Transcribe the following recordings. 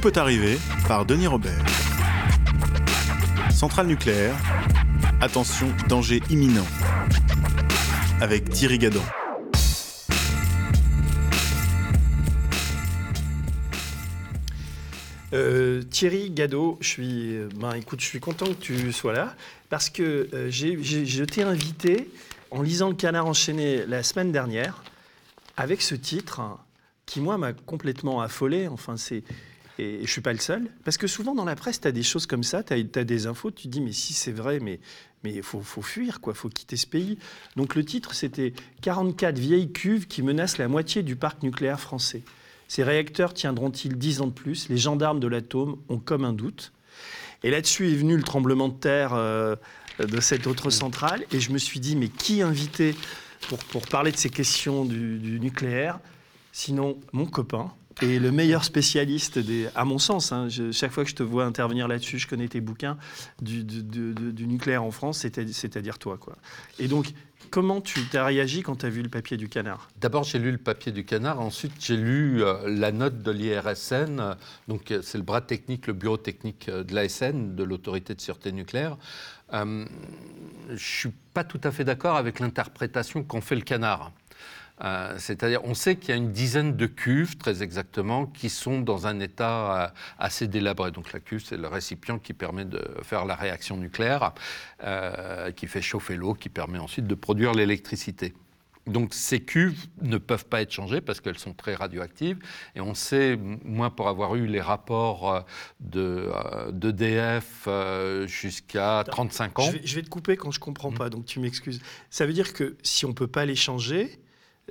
Tout peut arriver par Denis Robert. Centrale nucléaire. Attention, danger imminent. Avec Thierry Gadon. Euh, Thierry Gadot, je suis, euh, ben, écoute, je suis content que tu sois là parce que euh, je t'ai invité en lisant Le Canard enchaîné la semaine dernière avec ce titre hein, qui, moi, m'a complètement affolé. Enfin, c'est. Et je suis pas le seul. Parce que souvent, dans la presse, tu as des choses comme ça, tu as, des infos, tu dis, mais si c'est vrai, mais il faut, faut fuir, quoi, faut quitter ce pays. Donc le titre, c'était 44 vieilles cuves qui menacent la moitié du parc nucléaire français. Ces réacteurs tiendront-ils 10 ans de plus? Les gendarmes de l'atome ont comme un doute. Et là-dessus est venu le tremblement de terre euh, de cette autre centrale. Et je me suis dit, mais qui inviter pour, pour parler de ces questions du nucléaire? Sinon, mon copain et le meilleur spécialiste, à mon sens, hein, chaque fois que je te vois intervenir là-dessus, je connais tes bouquins du, nucléaire en France, c'est-à- c'est-à-dire toi. Quoi. Et donc, comment tu as réagi quand tu as vu le papier du canard? D'abord, j'ai lu le papier du canard. Ensuite, j'ai lu euh, la note de l'IRSN. Donc, euh, c'est le bras technique, le bureau technique euh, de l'ASN, de l'autorité de sûreté nucléaire. Je suis pas tout à fait d'accord avec l'interprétation qu'en fait le canard. Euh, C'est-à-dire, on sait qu'il y a une dizaine de cuves, très exactement, qui sont dans un état euh, assez délabré. Donc la cuve, c'est le récipient qui permet de faire la réaction nucléaire, euh, qui fait chauffer l'eau, qui permet ensuite de produire l'électricité. Donc ces cuves ne peuvent pas être changées parce qu'elles sont très radioactives. Et on sait, moi pour avoir eu les rapports de, d'EDF jusqu'à 35 ans, je vais, je vais te couper quand je comprends pas, donc tu m'excuses. Ça veut dire que si on peut pas les changer,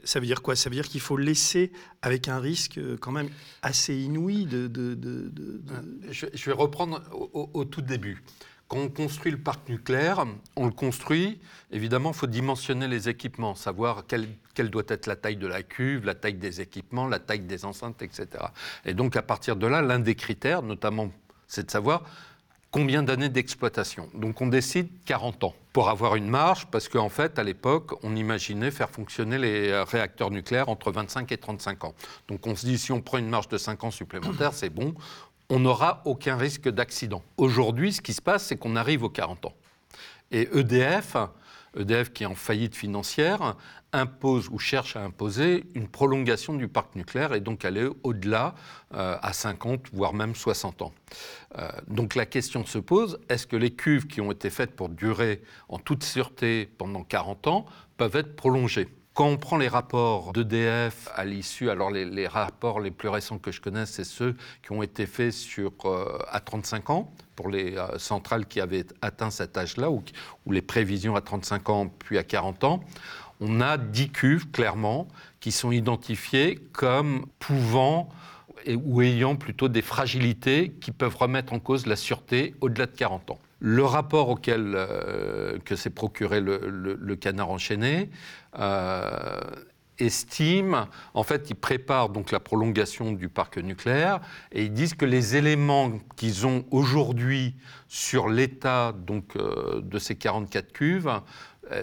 ça veut dire quoi? Ça veut dire qu'il faut laisser avec un risque euh, quand même assez inouï de... de- Je, vais reprendre au, tout début. Quand on construit le parc nucléaire, on le construit, évidemment, il faut dimensionner les équipements, savoir quelle doit être la taille de la cuve, la taille des équipements, la taille des enceintes, etc. Et donc, à partir de là, l'un des critères, notamment, c'est de savoir combien d'années d'exploitation. Donc, on décide 40 ans pour avoir une marge, parce qu'en fait, à l'époque, on imaginait faire fonctionner les euh, réacteurs nucléaires entre 25 et 35 ans. Donc, on se dit, si on prend une marge de 5 ans supplémentaires, c'est bon on n'aura aucun risque d'accident. Aujourd'hui, ce qui se passe, c'est qu'on arrive aux 40 ans. Et EDF, EDF qui est en faillite financière, impose ou cherche à imposer une prolongation du parc nucléaire et donc aller au-delà euh, à 50, voire même 60 ans. Euh, donc la question se pose, est-ce que les cuves qui ont été faites pour durer en toute sûreté pendant 40 ans peuvent être prolongées? Quand on prend les rapports d'EDF à l'issue, alors les, rapports les plus récents que je connais, c'est ceux qui ont été faits sur, euh, à 35 ans, pour les centrales qui avaient atteint cet âge-là, ou les prévisions à 35 ans puis à 40 ans. On a 10 cuves, clairement, qui sont identifiées comme pouvant ou ayant plutôt des fragilités qui peuvent remettre en cause la sûreté au-delà de 40 ans. Le rapport auquel euh, que s'est procuré le, canard enchaîné euh, estime, en fait, ils préparent donc la prolongation du parc nucléaire et ils disent que les éléments qu'ils ont aujourd'hui sur l'état donc euh, de ces 44 cuves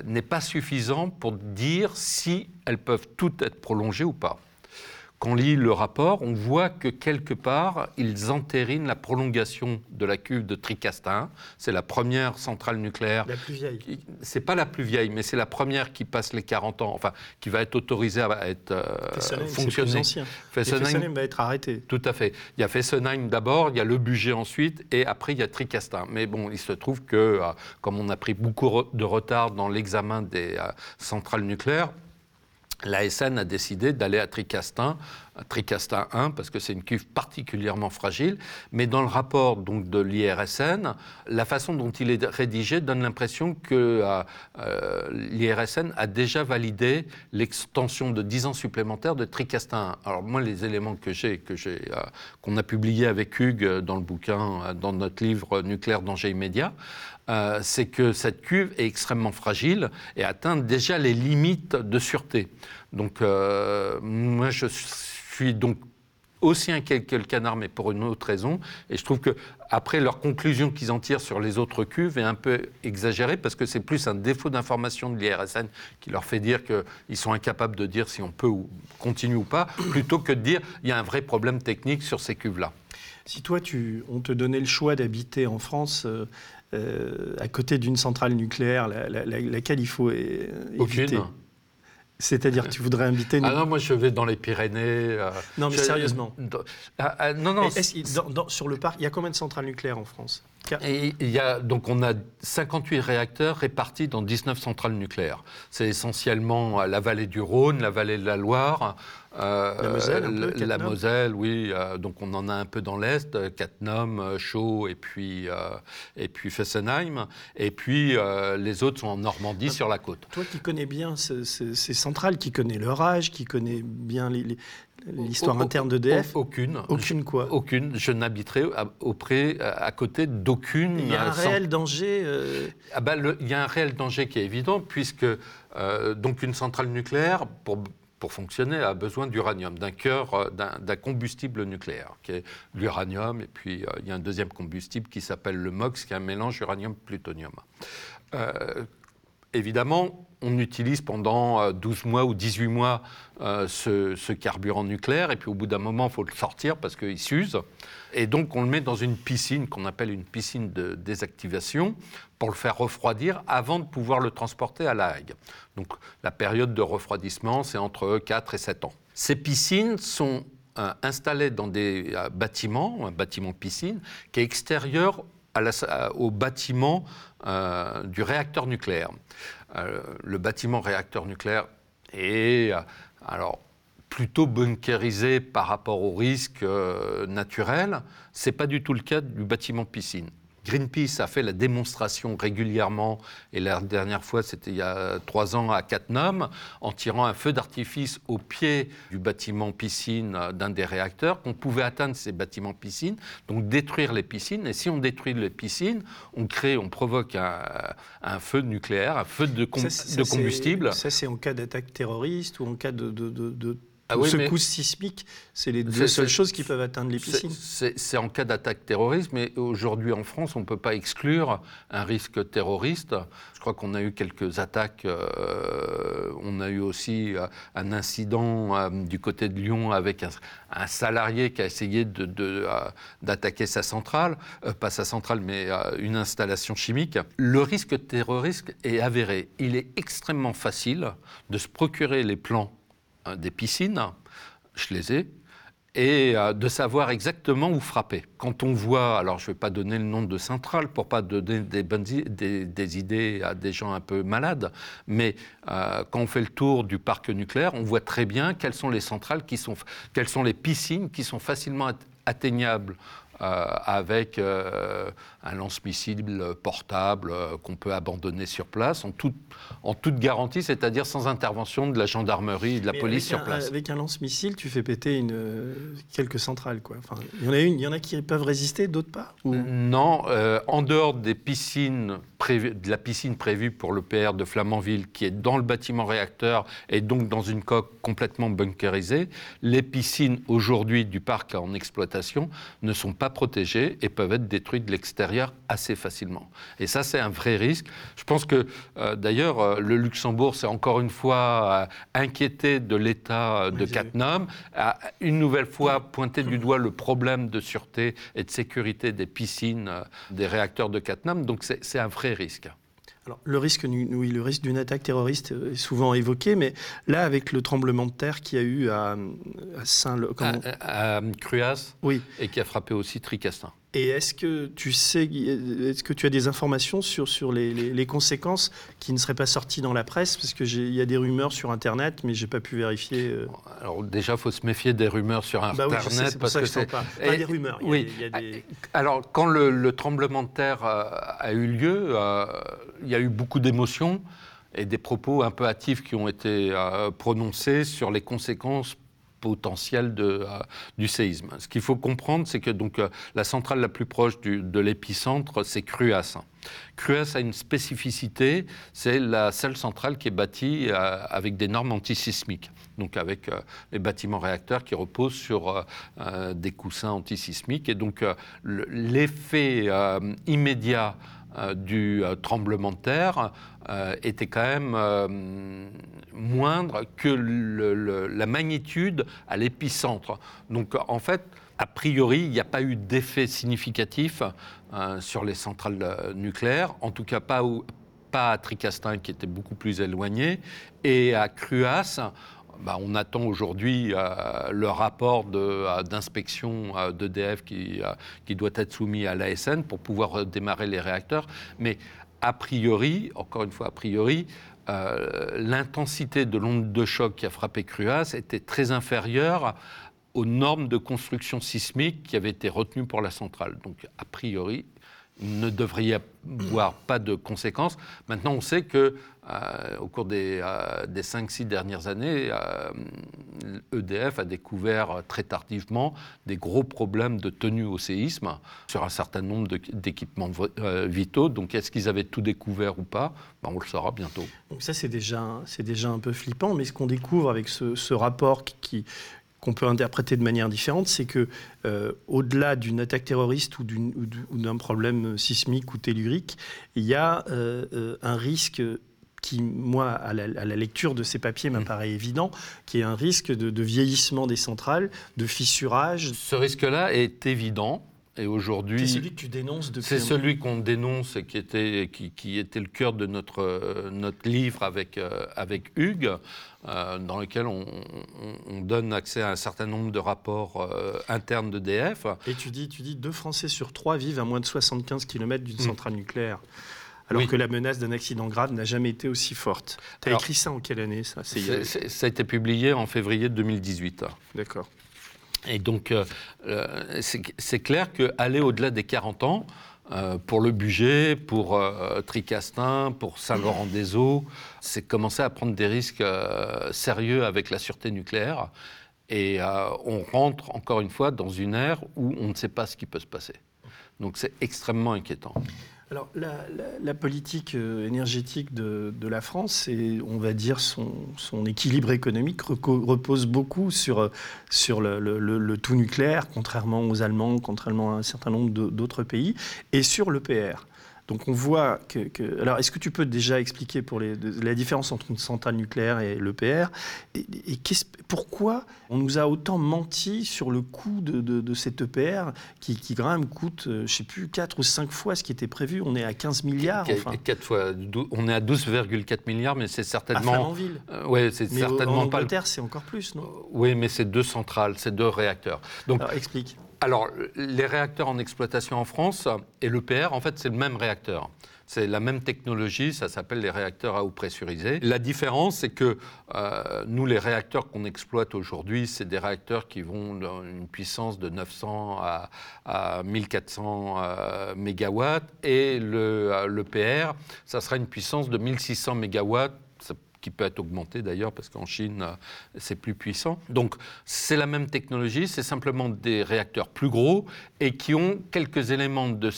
n'est pas suffisant pour dire si elles peuvent toutes être prolongées ou pas. On lit le rapport, on voit que quelque part, ils entérinent la prolongation de la cuve de Tricastin. C'est la première centrale nucléaire La plus vieille. c'est pas la plus vieille, mais c'est la première qui passe les 40 ans, enfin, qui va être autorisée à être euh. Et Fessenheim, va être arrêté. tout à fait. Il y a Fessenheim d'abord, il y a le budget ensuite, et après il y a Tricastin. Mais bon, il se trouve que, euh, comme on a pris beaucoup de retard dans l'examen des euh, centrales nucléaires, l'ASN a décidé d'aller à Tricastin, à Tricastin 1, parce que c'est une cuve particulièrement fragile. Mais dans le rapport donc, de l'IRSN, la façon dont il est rédigé donne l'impression que euh, euh, l'IRSN a déjà validé l'extension de 10 ans supplémentaires de Tricastin 1. Alors moi, les éléments que j'ai, que j'ai, euh, qu'on a publiés avec Hugues dans le bouquin, dans notre livre Nucléaire danger immédiat, euh, c'est que cette cuve est extrêmement fragile et atteint déjà les limites de sûreté. Donc, euh, moi, je suis donc aussi inquiet que le canard, mais pour une autre raison. Et je trouve que après leur conclusion qu'ils en tirent sur les autres cuves est un peu exagérée parce que c'est plus un défaut d'information de l'IRSN qui leur fait dire qu'ils sont incapables de dire si on peut ou continue ou pas, plutôt que de dire il y a un vrai problème technique sur ces cuves-là. Si toi, tu, on te donnait le choix d'habiter en France à côté d'une centrale nucléaire, laquelle il faut éviter Aucune. C'est-à-dire, tu voudrais inviter. Ah non, moi je vais dans les Pyrénées. non, mais sérieusement. Ah, ah, non, non. sur le parc, il y a combien de centrales nucléaires en France? Et il y a, donc on a 58 réacteurs répartis dans 19 centrales nucléaires. C'est essentiellement la vallée du Rhône, la vallée de la Loire, euh, la Moselle, la Moselle, oui. Euh, donc on en a un peu dans l'est, euh, Cattenom, Chaux et puis et puis Fessenheim. Et puis les autres sont en Normandie sur la côte. Toi qui connais bien ces, centrales, qui connais leur âge, qui connais bien les, L'histoire interne d'EDF Aucune. Aucune quoi Aucune. Je n'habiterai auprès, à côté d'aucune. Il y a un réel danger ah bah, Il y a un réel danger qui est évident, puisque donc une centrale nucléaire, pour pour fonctionner, a besoin d'uranium, d'un cœur, euh, d'un combustible nucléaire, qui est l'uranium, et puis euh, il y a un deuxième combustible qui s'appelle le MOX, qui est un mélange uranium-plutonium. Euh, évidemment, on utilise pendant 12 mois ou 18 mois ce, ce, carburant nucléaire, et puis au bout d'un moment, il faut le sortir parce qu'il s'use. Et donc, on le met dans une piscine qu'on appelle une piscine de désactivation pour le faire refroidir avant de pouvoir le transporter à La Hague. Donc, la période de refroidissement, c'est entre 4 et 7 ans. Ces piscines sont euh, installées dans des euh, bâtiments, un bâtiment piscine, qui est extérieur au bâtiment euh, du réacteur nucléaire. le bâtiment réacteur nucléaire est alors plutôt bunkérisé par rapport aux risques euh, naturels. Ce n'est pas du tout le cas du bâtiment piscine. Greenpeace a fait la démonstration régulièrement, et la dernière fois c'était il y a trois ans à Cattenom, en tirant un feu d'artifice au pied du bâtiment piscine d'un des réacteurs, qu'on pouvait atteindre ces bâtiments piscines, donc détruire les piscines. Et si on détruit les piscines, on crée, on provoque un, feu nucléaire, un feu de, combustible. Ça c'est en cas d'attaque terroriste ou en cas de ah oui, secousse sismique, c'est les deux seules choses qui peuvent atteindre les piscines. C'est en cas d'attaque terroriste, mais aujourd'hui en France, on ne peut pas exclure un risque terroriste. Je crois qu'on a eu quelques attaques. Euh, on a eu aussi euh, un incident euh, du côté de Lyon avec un, salarié qui a essayé d'attaquer sa centrale, pas sa centrale, mais une installation chimique. Le risque terroriste est avéré. Il est extrêmement facile de se procurer les plans des piscines, je les ai, et euh, de savoir exactement où frapper. Quand on voit, alors je ne vais pas donner le nom de centrale pour pas donner des, idées à des gens un peu malades, mais euh, quand on fait le tour du parc nucléaire, on voit très bien quelles sont les centrales qui sont, quelles sont les piscines qui sont facilement atteignables avec euh, un lance-missile portable euh, qu'on peut abandonner sur place en toute, en toute garantie, c'est-à-dire sans intervention de la gendarmerie et de la police sur place. Avec un lance-missile, tu fais péter une, quelques centrales. Quoi. Enfin, il, y en a une, il y en a qui peuvent résister, d'autres pas Non, en dehors des piscines de la piscine prévue pour le PR de Flamanville, qui est dans le bâtiment réacteur et donc dans une coque complètement bunkerisée, les piscines aujourd'hui du parc en exploitation ne sont pas protégées et peuvent être détruites de l'extérieur assez facilement. Et ça, c'est un vrai risque. Je pense que euh, d'ailleurs, euh, le Luxembourg s'est encore une fois euh, inquiété de l'état de Cattenom, a une nouvelle fois pointé du doigt le problème de sûreté et de sécurité des piscines des réacteurs de Cattenom. Donc c'est un vrai Alors, le risque, oui, le risque d'une attaque terroriste est souvent évoqué, mais là, avec le tremblement de terre qu'il y a eu à, Saint, à, à, Cruas, oui. et qui a frappé aussi Tricastin. Et est-ce que tu sais, est-ce que tu as des informations sur, sur les, conséquences qui ne seraient pas sorties dans la presse? Parce qu'il y a des rumeurs sur Internet, mais je n'ai pas pu vérifier. Euh. Alors déjà, il faut se méfier des rumeurs sur Internet. Bah oui, c'est parce que, c'est pas. des rumeurs. oui. Alors quand le, tremblement de terre euh, a, eu lieu, euh, il y a eu beaucoup d'émotions et des propos un peu hâtifs qui ont été prononcés sur les conséquences potentiel euh, du séisme. Ce qu'il faut comprendre, c'est que donc, euh, la centrale la plus proche du, de l'épicentre, c'est Cruas. Cruas a une spécificité, c'est la seule centrale qui est bâtie euh, avec des normes antisismiques, donc avec les bâtiments réacteurs qui reposent sur des coussins antisismiques. Et donc l'effet immédiat du euh, tremblement de terre euh, était quand même moindre que la magnitude à l'épicentre. Donc en fait, a priori, il n'y a pas eu d'effet significatif euh, sur les centrales euh, nucléaires, en tout cas pas, pas à Tricastin qui était beaucoup plus éloigné, et à Cruas, bah, on attend aujourd'hui euh, le rapport d'inspection d'EDF qui, qui, doit être soumis à l'ASN pour pouvoir démarrer les réacteurs. Mais a priori, encore une fois a priori, l'intensité de l'onde de choc qui a frappé Cruas était très inférieure aux normes de construction sismique qui avaient été retenues pour la centrale. Donc, a priori, il ne devrait y avoir pas de conséquences. Maintenant, on sait que euh, au cours des, euh, des 5-6 dernières années, EDF euh, e a découvert très tardivement des gros problèmes de tenue au séisme sur un certain nombre d'équipements vitaux. Donc, est-ce qu'ils avaient tout découvert ou pas? Ben, On le saura bientôt. Donc ça, c'est déjà, déjà un peu flippant. Mais ce qu'on découvre avec ce, rapport qu'on peut interpréter de manière différente, c'est que euh, au-delà d'une attaque terroriste ou d'un problème sismique ou tellurique, il y a euh, euh, un risque qui, moi, à la, lecture de ces papiers, m'apparaît mmh. évident, qui est un risque de, vieillissement des centrales, de fissurage. Ce risque-là est évident. Et aujourd'hui, c'est celui que tu dénonces depuis. C'est celui qu'on dénonce et qui était, qui, était le cœur de notre, notre livre avec, avec Hugues. Euh, dans lequel on, donne accès à un certain nombre de rapports euh, internes d'EDF. Et tu dis, tu dis, deux Français sur trois vivent à moins de 75 km d'une mm. centrale nucléaire. Alors que la menace d'un accident grave n'a jamais été aussi forte. Tu as écrit ça en quelle année ça Ça a été publié en février 2018. D'accord. Et donc, euh, c'est clair qu'aller au-delà des 40 ans, euh, pour le budget, pour euh, Tricastin, pour Saint-Laurent-des-Eaux. C'est commencer à prendre des risques euh, sérieux avec la sûreté nucléaire. Et on rentre encore une fois dans une ère où on ne sait pas ce qui peut se passer. Donc c'est extrêmement inquiétant. Alors, la, politique euh, énergétique de, la France, et on va dire son, équilibre économique repose beaucoup sur, sur le, tout nucléaire, contrairement aux Allemands, contrairement à un certain nombre d'autres pays, et sur l'EPR. Donc on voit que... alors est-ce que tu peux déjà expliquer pour les, la différence entre une centrale nucléaire et l'EPR Et, et pourquoi on nous a autant menti sur le coût de, de, cette EPR qui, qui, quand même coûte, euh, je ne sais plus, 4 ou 5 fois ce qui était prévu? On est à 15 milliards. Enfin. 4 fois, on est à 12,4 milliards, mais c'est certainement... À. Euh, ouais, c'est certainement en Angleterre, pas... c'est encore plus, non? Oui, mais c'est deux centrales, c'est deux réacteurs. Donc, alors explique. Alors, les réacteurs en exploitation en France et l'EPR, en fait, c'est le même réacteur. C'est la même technologie, ça s'appelle les réacteurs à eau pressurisée. La différence, c'est que euh, nous, les réacteurs qu'on exploite aujourd'hui, c'est des réacteurs qui vont d'une puissance de 900 à, 1400 euh, MW, et l'EPR, euh, ça sera une puissance de 1600 MW qui peut être augmenté d'ailleurs, parce qu'en Chine, euh, c'est plus puissant. Donc, c'est la même technologie, c'est simplement des réacteurs plus gros et qui ont quelques éléments de,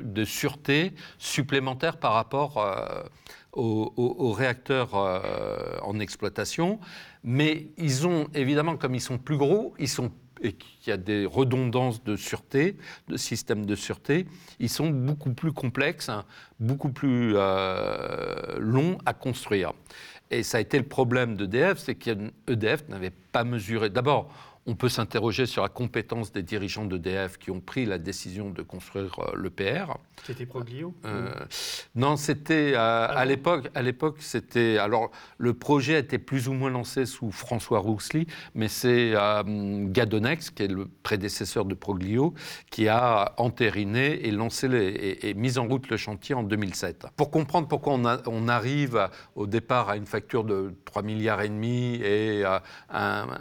de sûreté supplémentaires par rapport euh, aux, réacteurs euh, en exploitation. Mais ils ont, évidemment, comme ils sont plus gros, ils sont et qu'il y a des redondances de sûreté, de systèmes de sûreté, ils sont beaucoup plus complexes, hein, beaucoup plus longs à construire. Et ça a été le problème d'EDF, c'est qu'EDF n'avait pas mesuré. D'abord, on peut s'interroger sur la compétence des dirigeants d'EDF qui ont pris la décision de construire euh, l'EPR. C'était Proglio euh, Non, c'était euh, ah à l'époque. À l'époque, c'était alors le projet était plus ou moins lancé sous François Rouxly, mais c'est Gadonex, qui est le prédécesseur de Proglio, qui a entériné et lancé et, mis en route le chantier en 2007. Pour comprendre pourquoi on, on arrive au départ à une facture de 3 milliards et demi et un,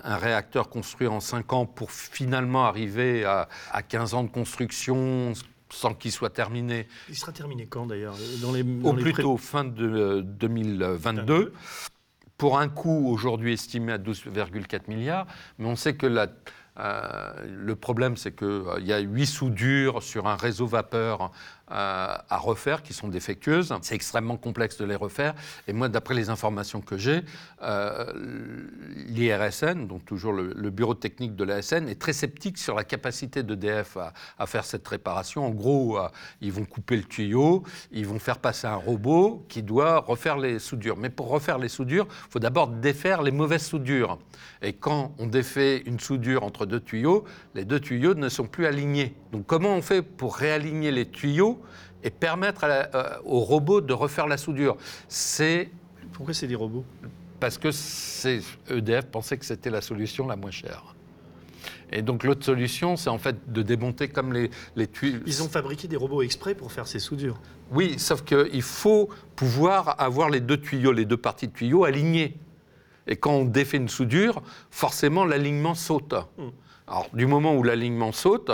un réacteur construit en 5 ans pour finalement arriver à, 15 ans de construction sans qu'il soit terminé. Il sera terminé quand d'ailleurs dans les, Au plus tôt, fin de 2022. Pour un coût aujourd'hui estimé à 12,4 milliards, mais on sait que la, euh, le problème, c'est qu'il euh, y a huit soudures sur un réseau vapeur euh, à refaire qui sont défectueuses. C'est extrêmement complexe de les refaire. Et moi, d'après les informations que j'ai, euh, l'IRSN, donc toujours le, bureau technique de l'ASN, est très sceptique sur la capacité d'EDF à, à, faire cette réparation. En gros, euh, ils vont couper le tuyau, ils vont faire passer un robot qui doit refaire les soudures. Mais pour refaire les soudures, il faut d'abord défaire les mauvaises soudures. Et quand on défait une soudure entre deux tuyaux, les deux tuyaux ne sont plus alignés. Donc comment on fait pour réaligner les tuyaux et permettre euh, au robot de refaire la soudure C'est pourquoi c'est des robots? Parce que EDF pensait que c'était la solution la moins chère. Et donc l'autre solution, c'est en fait de démonter comme les, les tuyaux. Ils ont fabriqué des robots exprès pour faire ces soudures. Oui, sauf qu'il faut pouvoir avoir les deux tuyaux, les deux parties de tuyaux alignées. Et quand on défait une soudure, forcément l'alignement saute. Hmm. Alors du moment où l'alignement saute,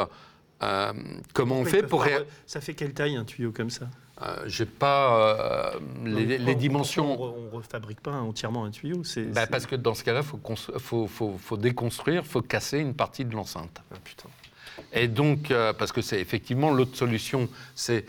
euh, comment on fait pour... Ça fait quelle taille un tuyau comme ça? Euh, J'ai pas euh, les, dimensions. On ne refabrique pas entièrement un tuyau? Bah, Parce que dans ce cas-là, il faut, faut, faut, déconstruire, il faut casser une partie de l'enceinte. Ah, putain. Et donc, parce que c'est effectivement l'autre solution, c'est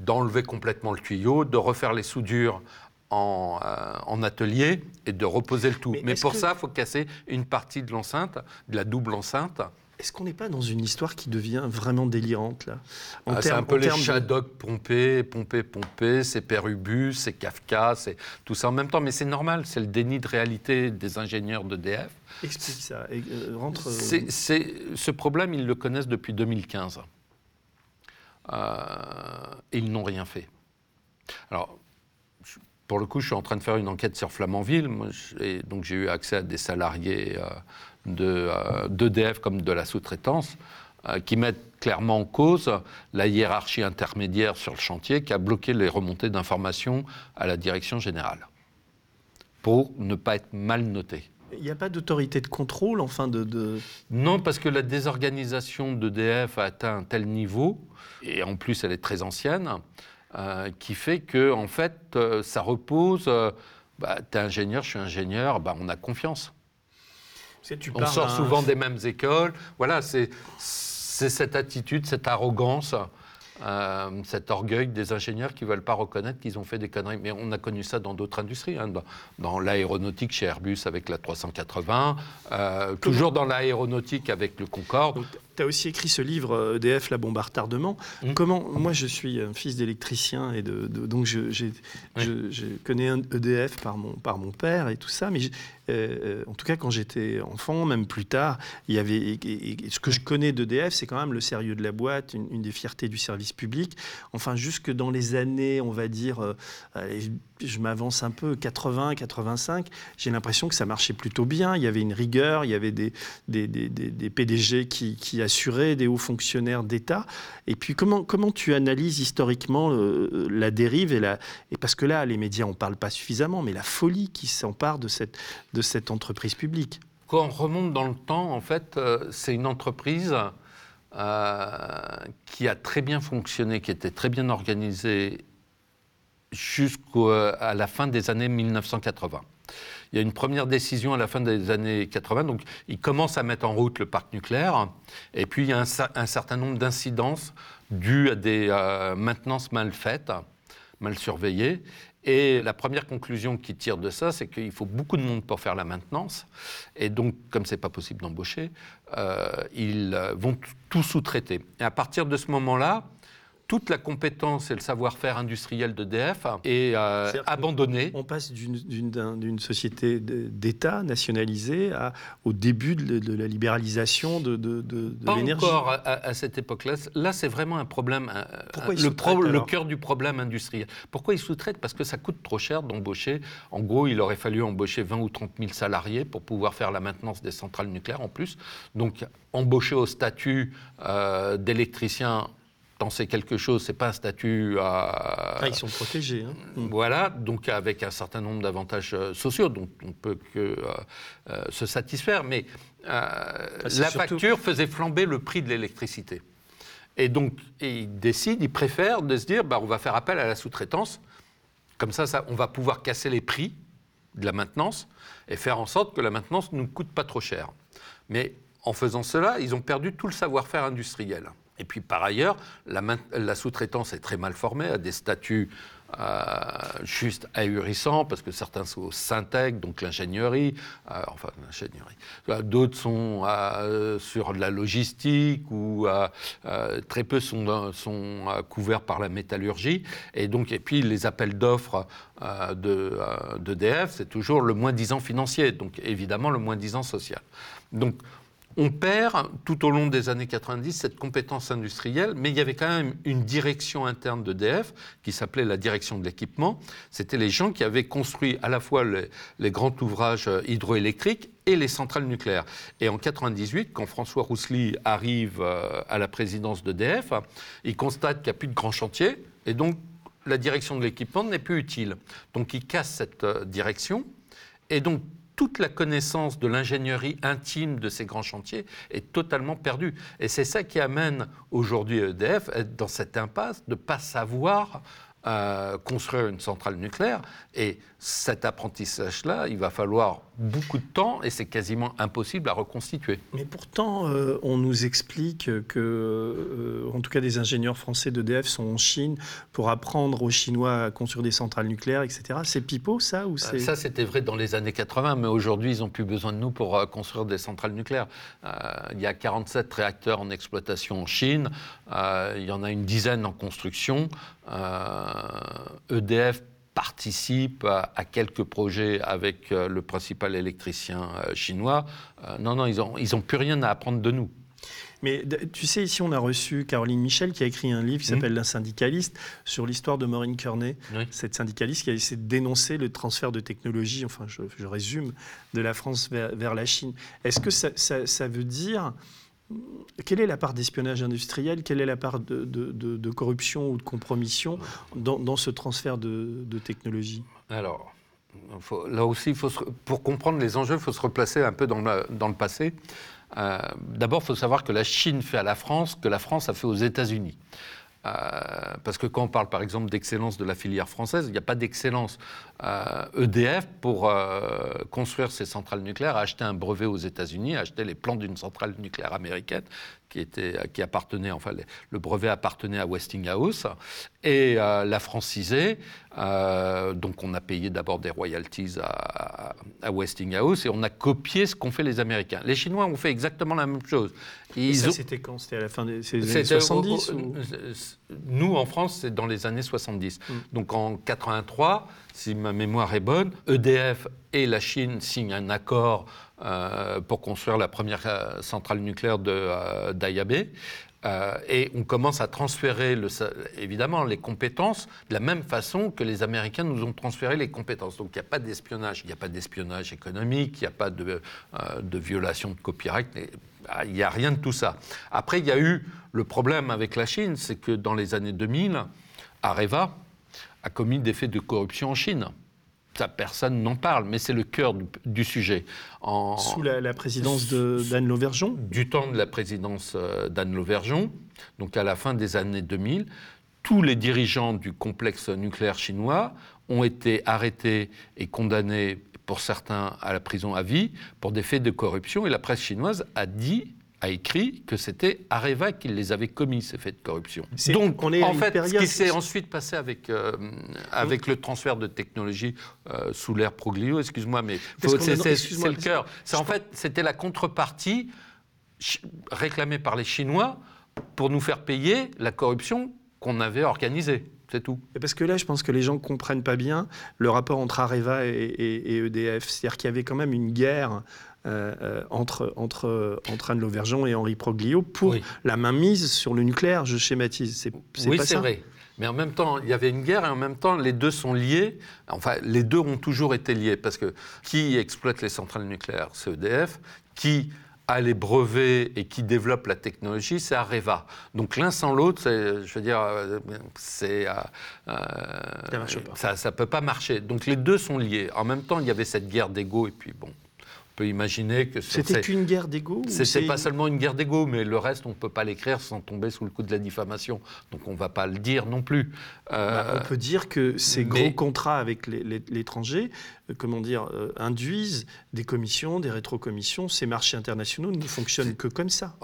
d'enlever complètement le tuyau, de refaire les soudures en, en, atelier et de reposer le tout. Mais, pour ça, il faut casser une partie de l'enceinte, de la double enceinte, est-ce qu'on n'est pas dans une histoire qui devient vraiment délirante là? Ah, C'est un peu les Shadok pompés, pompés, pompés, c'est Perubus, c'est Kafka, c'est tout ça en même temps. Mais c'est normal, c'est le déni de réalité des ingénieurs d'EDF. Explique ça. Euh, rentre... Euh, c'est, ce problème, ils le connaissent depuis 2015. Euh, et ils n'ont rien fait. Alors, pour le coup, je suis en train de faire une enquête sur Flamanville, et donc j'ai eu accès à des salariés d'EDF de, comme de la sous-traitance, euh, qui mettent clairement en cause la hiérarchie intermédiaire sur le chantier qui a bloqué les remontées d'informations à la direction générale, pour ne pas être mal noté. Il n'y a pas d'autorité de contrôle, enfin de, Non, parce que la désorganisation d'EDF a atteint un tel niveau, et en plus elle est très ancienne, euh, qui fait que, en fait, euh, ça repose. bah, tu es ingénieur, je suis ingénieur, bah, on a confiance on sort souvent des mêmes écoles. Voilà, c'est cette attitude, cette arrogance. Euh, cet orgueil des ingénieurs qui ne veulent pas reconnaître qu'ils ont fait des conneries. Mais on a connu ça dans d'autres industries, hein, dans, l'aéronautique chez Airbus avec la 380, euh, toujours dans l'aéronautique avec le Concorde tu as aussi écrit ce livre EDF, euh, la bombe à retardement. Mmh. Comment, moi, je suis un fils d'électricien et de, donc je, je, connais un EDF par mon, par mon père et tout ça. Mais euh, euh, en tout cas, quand j'étais enfant, même plus tard, il y avait ce que je connais d'EDF, c'est quand même le sérieux de la boîte, une, des fiertés du service public. Enfin, jusque dans les années, on va dire, je m'avance un peu, 80, 85, j'ai l'impression que ça marchait plutôt bien. Il y avait une rigueur, il y avait des, PDG qui, assurer des hauts fonctionnaires d'État. Et puis comment, comment tu analyses historiquement euh, la dérive et, et parce que là, les médias en parlent pas suffisamment, mais la folie qui s'empare de cette, de cette entreprise publique? Quand on remonte dans le temps, en fait, euh, c'est une entreprise euh, qui a très bien fonctionné, qui était très bien organisée jusqu'à la fin des années 1980. Il y a une première décision à la fin des années 80, donc ils commencent à mettre en route le parc nucléaire, et puis il y a un, certain nombre d'incidences dues à des euh, maintenances mal faites, mal surveillées, et la première conclusion qu'ils tirent de ça, c'est qu'il faut beaucoup de monde pour faire la maintenance. Et donc, comme c'est pas possible d'embaucher, euh, ils vont tout sous-traiter. Et à partir de ce moment-là, toute la compétence et le savoir-faire industriel d'EDF est euh, abandonné. On passe d'une société d'État nationalisée à, au début de, la libéralisation de, de, de l'énergie. Pas encore à, cette époque-là. Là, c'est vraiment un problème. Pourquoi le, le cœur du problème industriel. Pourquoi ils sous-traitent? Parce que ça coûte trop cher d'embaucher. En gros, il aurait fallu embaucher 20 ou 30 000 salariés pour pouvoir faire la maintenance des centrales nucléaires en plus. Donc, embaucher au statut euh, d'électricien c'est quelque chose, c'est pas un statut. à... ah, ils sont protégés. Hein. Mm. Voilà, donc avec un certain nombre d'avantages euh, sociaux dont on peut que euh, euh, se satisfaire, mais ah, la facture faisait flamber le prix de l'électricité. Et donc, ils décident, ils préfèrent de se dire, bah, on va faire appel à la sous-traitance. Comme ça, ça, on va pouvoir casser les prix de la maintenance et faire en sorte que la maintenance ne nous coûte pas trop cher. Mais en faisant cela, ils ont perdu tout le savoir-faire industriel. Et puis par ailleurs, la, sous-traitance est très mal formée, a des statuts euh, juste ahurissants, parce que certains sont au Syntec, donc l'ingénierie, euh, enfin l'ingénierie. Euh, d'autres sont sur la logistique, ou très peu sont, couverts par la métallurgie. Et donc, et puis les appels d'offres d'EDF, c'est toujours le moins disant financier, donc évidemment le moins disant social. Donc on perd tout au long des années 90 cette compétence industrielle, mais il y avait quand même une direction interne d'EDF qui s'appelait la direction de l'équipement. C'était les gens qui avaient construit à la fois les, grands ouvrages hydroélectriques et les centrales nucléaires. Et en 98, quand François Roussely arrive euh, à la présidence d'EDF, il constate qu'il n'y a plus de grands chantiers, et donc la direction de l'équipement n'est plus utile. Donc il casse cette euh, direction, et donc toute la connaissance de l'ingénierie intime de ces grands chantiers est totalement perdue. Et c'est ça qui amène aujourd'hui EDF dans cette impasse de ne pas savoir euh, construire une centrale nucléaire. Et cet apprentissage-là, il va falloir beaucoup de temps et c'est quasiment impossible à reconstituer. Mais pourtant, euh, on nous explique que, euh, en tout cas, des ingénieurs français d'EDF sont en Chine pour apprendre aux Chinois à construire des centrales nucléaires, etc. C'est pipeau, ça ou c'est... Ça, c'était vrai dans les années 80, mais aujourd'hui, ils n'ont plus besoin de nous pour euh, construire des centrales nucléaires. il y a 47 réacteurs en exploitation en Chine, il y en a une dizaine en construction. EDF participe à, quelques projets avec euh, le principal électricien euh, chinois. Euh, non, non, ils n'ont ils ont plus rien à apprendre de nous. Mais tu sais, ici, on a reçu Caroline Michel qui a écrit un livre qui mmh. s'appelle La syndicaliste sur l'histoire de Maureen Kearney, cette syndicaliste qui a essayé de dénoncer le transfert de technologie, enfin, je, résume, de la France vers, la Chine. Est-ce que ça, ça, veut dire quelle est la part d'espionnage industriel? Quelle est la part de, corruption ou de compromission dans, ce transfert de, technologie? Alors, là aussi, pour comprendre les enjeux, il faut se replacer un peu dans le, passé. Euh, d'abord, il faut savoir que la Chine fait à la France que la France a fait aux États-Unis. Euh, parce que quand on parle par exemple d'excellence de la filière française, il n'y a pas d'excellence. EDF, euh, e pour euh, construire ses centrales nucléaires, a acheté un brevet aux États-Unis, a acheté les plans d'une centrale nucléaire américaine qui, était, qui appartenait, enfin, le brevet appartenait à Westinghouse, et euh, l'a francisé. Euh, donc, on a payé d'abord des royalties à, Westinghouse et on a copié ce qu'ont fait les Américains. Les Chinois ont fait exactement la même chose. Ils ça, c'était quand? C'était à la fin des années 70 Nous, en France, c'est dans les années 70. Mm. Donc, en 83, si ma mémoire est bonne, EDF et la Chine signent un accord euh, pour construire la première euh, centrale nucléaire de euh, d'Ayabé. et on commence à transférer, évidemment, les compétences de la même façon que les Américains nous ont transféré les compétences. Donc il n'y a pas d'espionnage, il n'y a pas d'espionnage économique, il n'y a pas de, de, violation de copyright, bah, il n'y a rien de tout ça. Après, il y a eu le problème avec la Chine, c'est que dans les années 2000, Areva a commis des faits de corruption en Chine ça, personne n'en parle, mais c'est le cœur du, sujet. En, Sous la, présidence d'Anne Lauvergeon Du temps de la présidence euh, d'Anne Lauvergeon, donc à la fin des années 2000, tous les dirigeants du complexe nucléaire chinois ont été arrêtés et condamnés, pour certains, à la prison à vie, pour des faits de corruption. Et la presse chinoise a dit a écrit que c'était Areva qui les avait commis, ces faits de corruption. Donc, on est en fait, ce qui s'est ensuite passé avec, euh, avec le transfert de technologie euh, sous l'ère Proglio, excuse-moi, mais c'est le cœur. En fait, c'était la contrepartie réclamée par les Chinois pour nous faire payer la corruption qu'on avait organisée. C'est tout. Parce que là, je pense que les gens ne comprennent pas bien le rapport entre Areva et, et EDF. C'est-à-dire qu'il y avait quand même une guerre euh, euh, entre, entre, entre Anne Lauvergeon et Henri Proglio pour la mainmise sur le nucléaire, je schématise. C'est, oui, c'est vrai. Mais en même temps, il y avait une guerre et en même temps, les deux sont liés. Enfin, les deux ont toujours été liés parce que qui exploite les centrales nucléaires? C'est EDF. Qui a les brevets et qui développe la technologie, c'est Areva. Donc l'un sans l'autre, je veux dire, c'est ça ne peut pas marcher. Donc les deux sont liés. En même temps, il y avait cette guerre d'ego et puis bon peut imaginer que c'était une guerre d'ego. C'est pas seulement une guerre d'ego, mais le reste, on ne peut pas l'écrire sans tomber sous le coup de la diffamation. Donc on ne va pas le dire non plus. Bah, on peut dire que ces gros contrats avec l'étranger, euh, comment dire, euh, induisent des commissions, des rétrocommissions. Ces marchés internationaux ne fonctionnent que comme ça.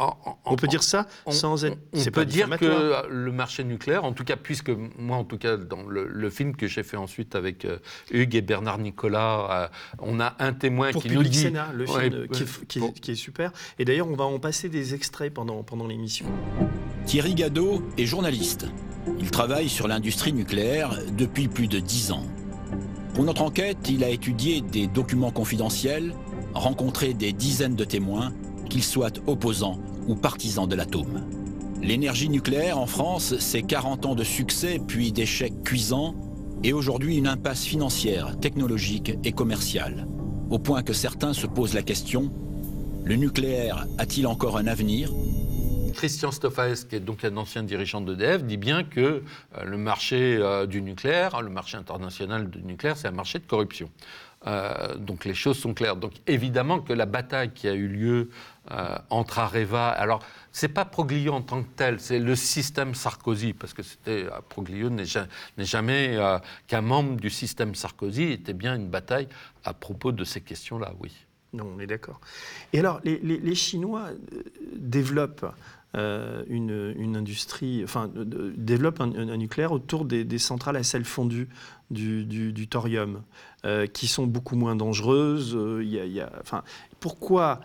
on peut dire ça sans être. On, peut dire que le marché nucléaire, en tout cas, puisque moi, en tout cas, dans le, film que j'ai fait ensuite avec euh, Hugues et Bernard Nicolas, on a un témoin qui nous dit. Sénat, le film qui, est, qui, est, super. Et d'ailleurs, on va en passer des extraits pendant, pendant l'émission. Thierry Gadeau est journaliste. Il travaille sur l'industrie nucléaire depuis plus de dix ans. Pour notre enquête, il a étudié des documents confidentiels, rencontré des dizaines de témoins, qu'ils soient opposants ou partisans de l'atome. L'énergie nucléaire en France, c'est 40 ans de succès puis d'échecs cuisants et aujourd'hui une impasse financière, technologique et commerciale. Au point que certains se posent la question, le nucléaire a-t-il encore un avenir? Christian Stoffaes, qui est donc un ancien dirigeant d'EDF, dit bien que euh, le marché euh, du nucléaire, le marché international du nucléaire, c'est un marché de corruption. Euh, donc les choses sont claires. Donc évidemment que la bataille qui a eu lieu entre Areva, alors c'est pas Proglio en tant que tel, c'est le système Sarkozy, parce que c'était Proglio n'est jamais qu'un membre du système Sarkozy, était bien une bataille à propos de ces questions-là, oui. Non, on est d'accord. Et alors, les Chinois développent euh, une, industrie, enfin, développe un, nucléaire autour des, centrales à sel fondu du, thorium, euh, qui sont beaucoup moins dangereuses. Euh, y a, enfin, pourquoi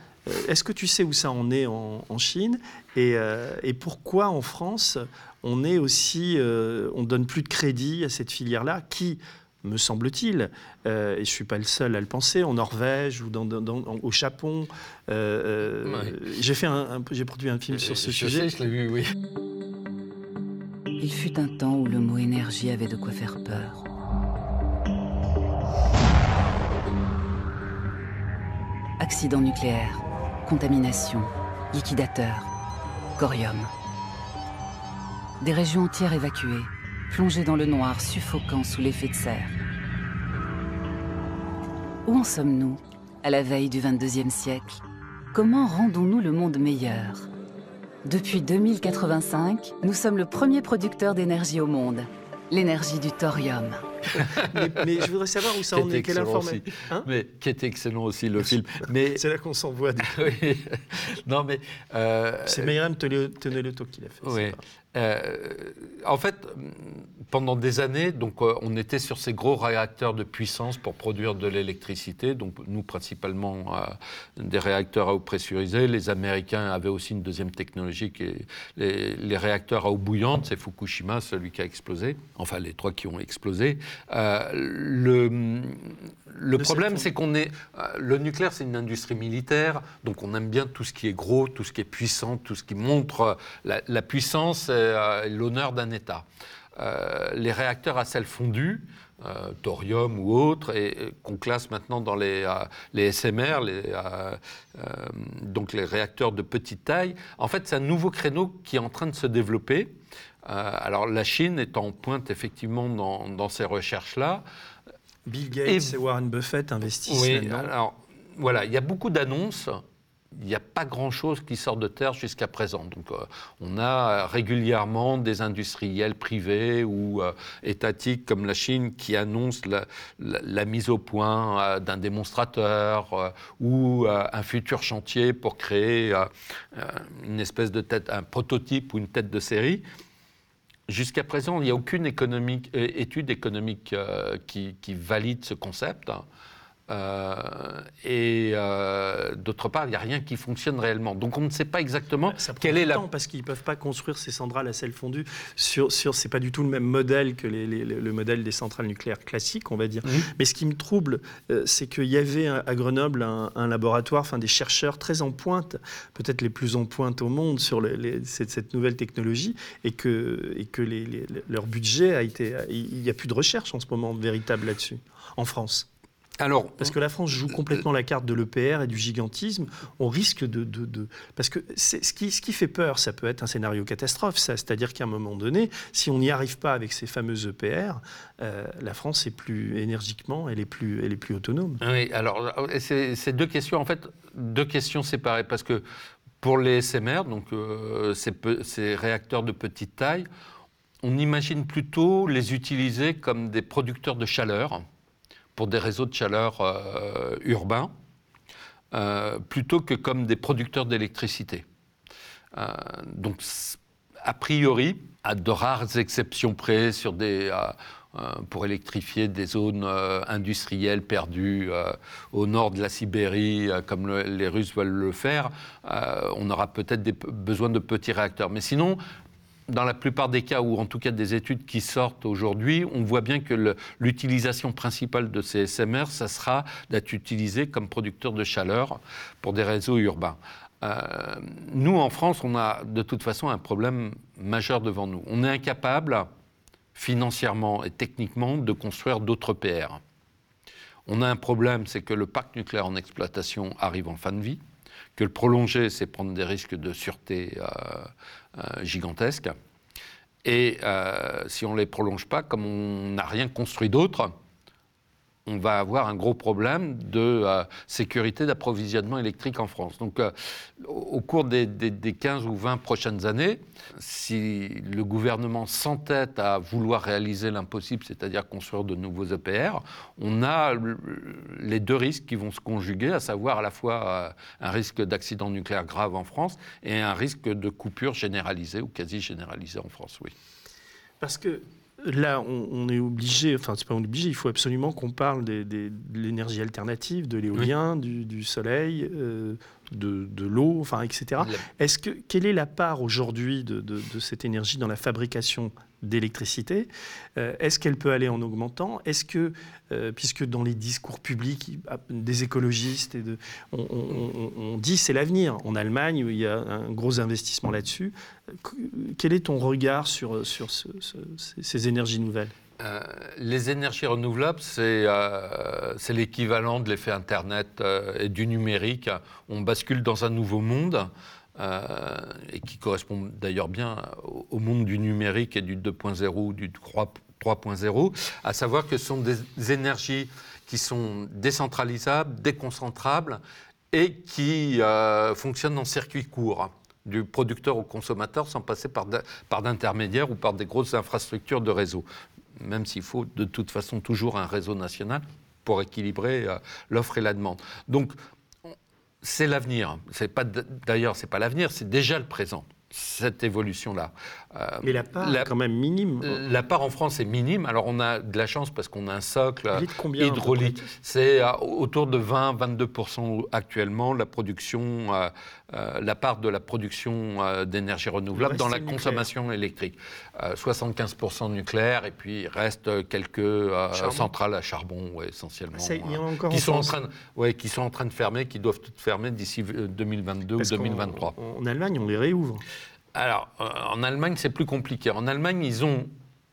Est-ce que tu sais où ça en est en, Chine et, et, pourquoi en France on est aussi, on donne plus de crédit à cette filière-là qui me semble-t-il, euh, et je ne suis pas le seul à le penser, en Norvège ou dans, au Japon. Euh, euh, j'ai, fait un, j'ai produit un film sur ce sujet. je l'ai vu, oui. Il fut un temps où le mot énergie avait de quoi faire peur. Accident nucléaire, contamination, liquidateur, corium. Des régions entières évacuées, plongé dans le noir suffocant sous l'effet de serre. Où en sommes-nous, à la veille du 22e siècle? Comment rendons-nous le monde meilleur? Depuis 2085, nous sommes le premier producteur d'énergie au monde, l'énergie du thorium. mais, je voudrais savoir où ça en est, quelle information. Hein mais qui est excellent aussi le film. Mais c'est là qu'on s'envoie. oui. Non mais euh... c'est Myriam Teneloto qui l'a fait. Oui. Euh, en fait, pendant des années, donc, euh, on était sur ces gros réacteurs de puissance pour produire de l'électricité. Donc, nous, principalement, euh, des réacteurs à eau pressurisée. Les Américains avaient aussi une deuxième technologie, qui est les, réacteurs à eau bouillante. C'est Fukushima, celui qui a explosé. Enfin, les trois qui ont explosé. le, le problème, c'est qu'on est. le nucléaire, c'est une industrie militaire. Donc, on aime bien tout ce qui est gros, tout ce qui est puissant, tout ce qui montre la, la puissance et l'honneur d'un État. Euh, les réacteurs à sel fondu, euh, thorium ou autres, et, qu'on classe maintenant dans les, euh, les SMR, les, donc les réacteurs de petite taille. En fait, c'est un nouveau créneau qui est en train de se développer. alors la Chine est en pointe effectivement dans, dans ces recherches-là. Bill Gates et, Warren Buffett investissent oui, Alors voilà, il y a beaucoup d'annonces il n'y a pas grand-chose qui sort de terre jusqu'à présent. Donc, euh, on a régulièrement des industriels privés ou euh, étatiques comme la Chine qui annoncent la, mise au point euh, d'un démonstrateur ou un futur chantier pour créer une espèce de tête, un prototype ou une tête de série. Jusqu'à présent, il n'y a aucune étude économique qui, qui, valide ce concept. Euh, et euh, d'autre part, il n'y a rien qui fonctionne réellement. Donc on ne sait pas exactement ça quelle est la. Temps parce qu'ils ne peuvent pas construire ces centrales à sel fondu sur. sur c'est pas du tout le même modèle que le modèle des centrales nucléaires classiques, on va dire. Mais ce qui me trouble, euh, c'est qu'il y avait à Grenoble un, laboratoire, enfin des chercheurs très en pointe, peut-être les plus en pointe au monde sur cette, nouvelle technologie, et que, et que leur budget a été. Il n'y a plus de recherche en ce moment véritable là-dessus, en France. Alors, Parce que la France joue complètement la carte de l'EPR et du gigantisme. On risque de. de- de- Parce que ce qui, ce qui fait peur, ça peut être un scénario catastrophe, ça. C'est-à-dire qu'à un moment donné, si on n'y arrive pas avec ces fameux EPR, euh, la France est plus énergiquement, elle est plus, elle est plus autonome. Oui, alors euh, c'est deux questions, en fait, deux questions séparées, parce que pour les SMR, donc euh, ces réacteurs de petite taille, on imagine plutôt les utiliser comme des producteurs de chaleur pour des réseaux de chaleur euh, urbains, euh, plutôt que comme des producteurs d'électricité. Euh, donc, a priori, à de rares exceptions près, sur des, pour électrifier des zones industrielles perdues au nord de la Sibérie, comme le- les Russes veulent le faire, on aura peut-être besoin de petits réacteurs. Mais sinon, dans la plupart des cas, ou en tout cas des études qui sortent aujourd'hui, on voit bien que l'utilisation principale de ces SMR, ça sera d'être utilisé comme producteur de chaleur pour des réseaux urbains. Euh, nous, en France, on a de toute façon un problème majeur devant nous. On est incapable, financièrement et techniquement, de construire d'autres PR. On a un problème, c'est que le parc nucléaire en exploitation arrive en fin de vie, que le prolonger, c'est prendre des risques de sûreté euh, euh, gigantesques. Et euh, si on ne les prolonge pas, comme on n'a rien construit d'autre, on va avoir un gros problème de euh, sécurité d'approvisionnement électrique en France. Donc, euh, au cours des, des- des 15 ou 20 prochaines années, si le gouvernement s'entête à vouloir réaliser l'impossible, c'est-à-dire construire de nouveaux EPR, on a le- les deux risques qui vont se conjuguer, à savoir à la fois euh, un risque d'accident nucléaire grave en France et un risque de coupure généralisée ou quasi généralisée en France, oui. Parce que là, on, on est obligé, enfin, c'est pas obligé, il faut absolument qu'on parle des- des- de l'énergie alternative, de l'éolien, du, du soleil, euh, de, de l'eau, enfin, etc. Est-ce que quelle est la part aujourd'hui de, de- de cette énergie dans la fabrication d'électricité Euh, Est-ce qu'elle peut aller en augmentant? Est-ce que, euh, puisque dans les discours publics des écologistes, on, on- on- dit c'est l'avenir. En Allemagne, il y a un gros investissement là-dessus. Qu- Quel est ton regard sur, sur ce- ce- ces, énergies nouvelles? Euh, les énergies renouvelables, c'est euh, l'équivalent de l'effet Internet euh, et du numérique. On bascule dans un nouveau monde. Euh, et qui correspond d'ailleurs bien au, monde du numérique et du 2.0 ou du 3 3.0, à savoir que ce sont des énergies qui sont décentralisables, déconcentrables et qui euh, fonctionnent en circuit court du producteur au consommateur sans passer par d'intermédiaires ou par des grosses infrastructures de réseau même s'il faut de toute façon toujours un réseau national pour équilibrer euh, l'offre et la demande. Donc, on- c'est l'avenir. C'est pas d'ailleurs, c'est pas l'avenir, c'est déjà le présent. Cette évolution-là. Euh, Mais la part La- est quand même minime. la part en France est minime. Alors, on a de la chance parce qu'on a un socle combien, hydraulique. C'est euh, autour de 20-22% actuellement la production, euh, euh, la part de la production euh, d'énergie renouvelable dans la nucléaire. consommation électrique. Euh, 75% nucléaire et puis il reste quelques euh, centrales à charbon ouais, essentiellement. Ça, il y en a euh, encore qui en sont en train, de, ouais, qui sont en train de fermer, qui doivent toutes fermer d'ici euh, 2022 Parce ou qu'en- 2023. En, Allemagne, on les réouvre. Alors, euh, en Allemagne, c'est plus compliqué. En Allemagne, ils ont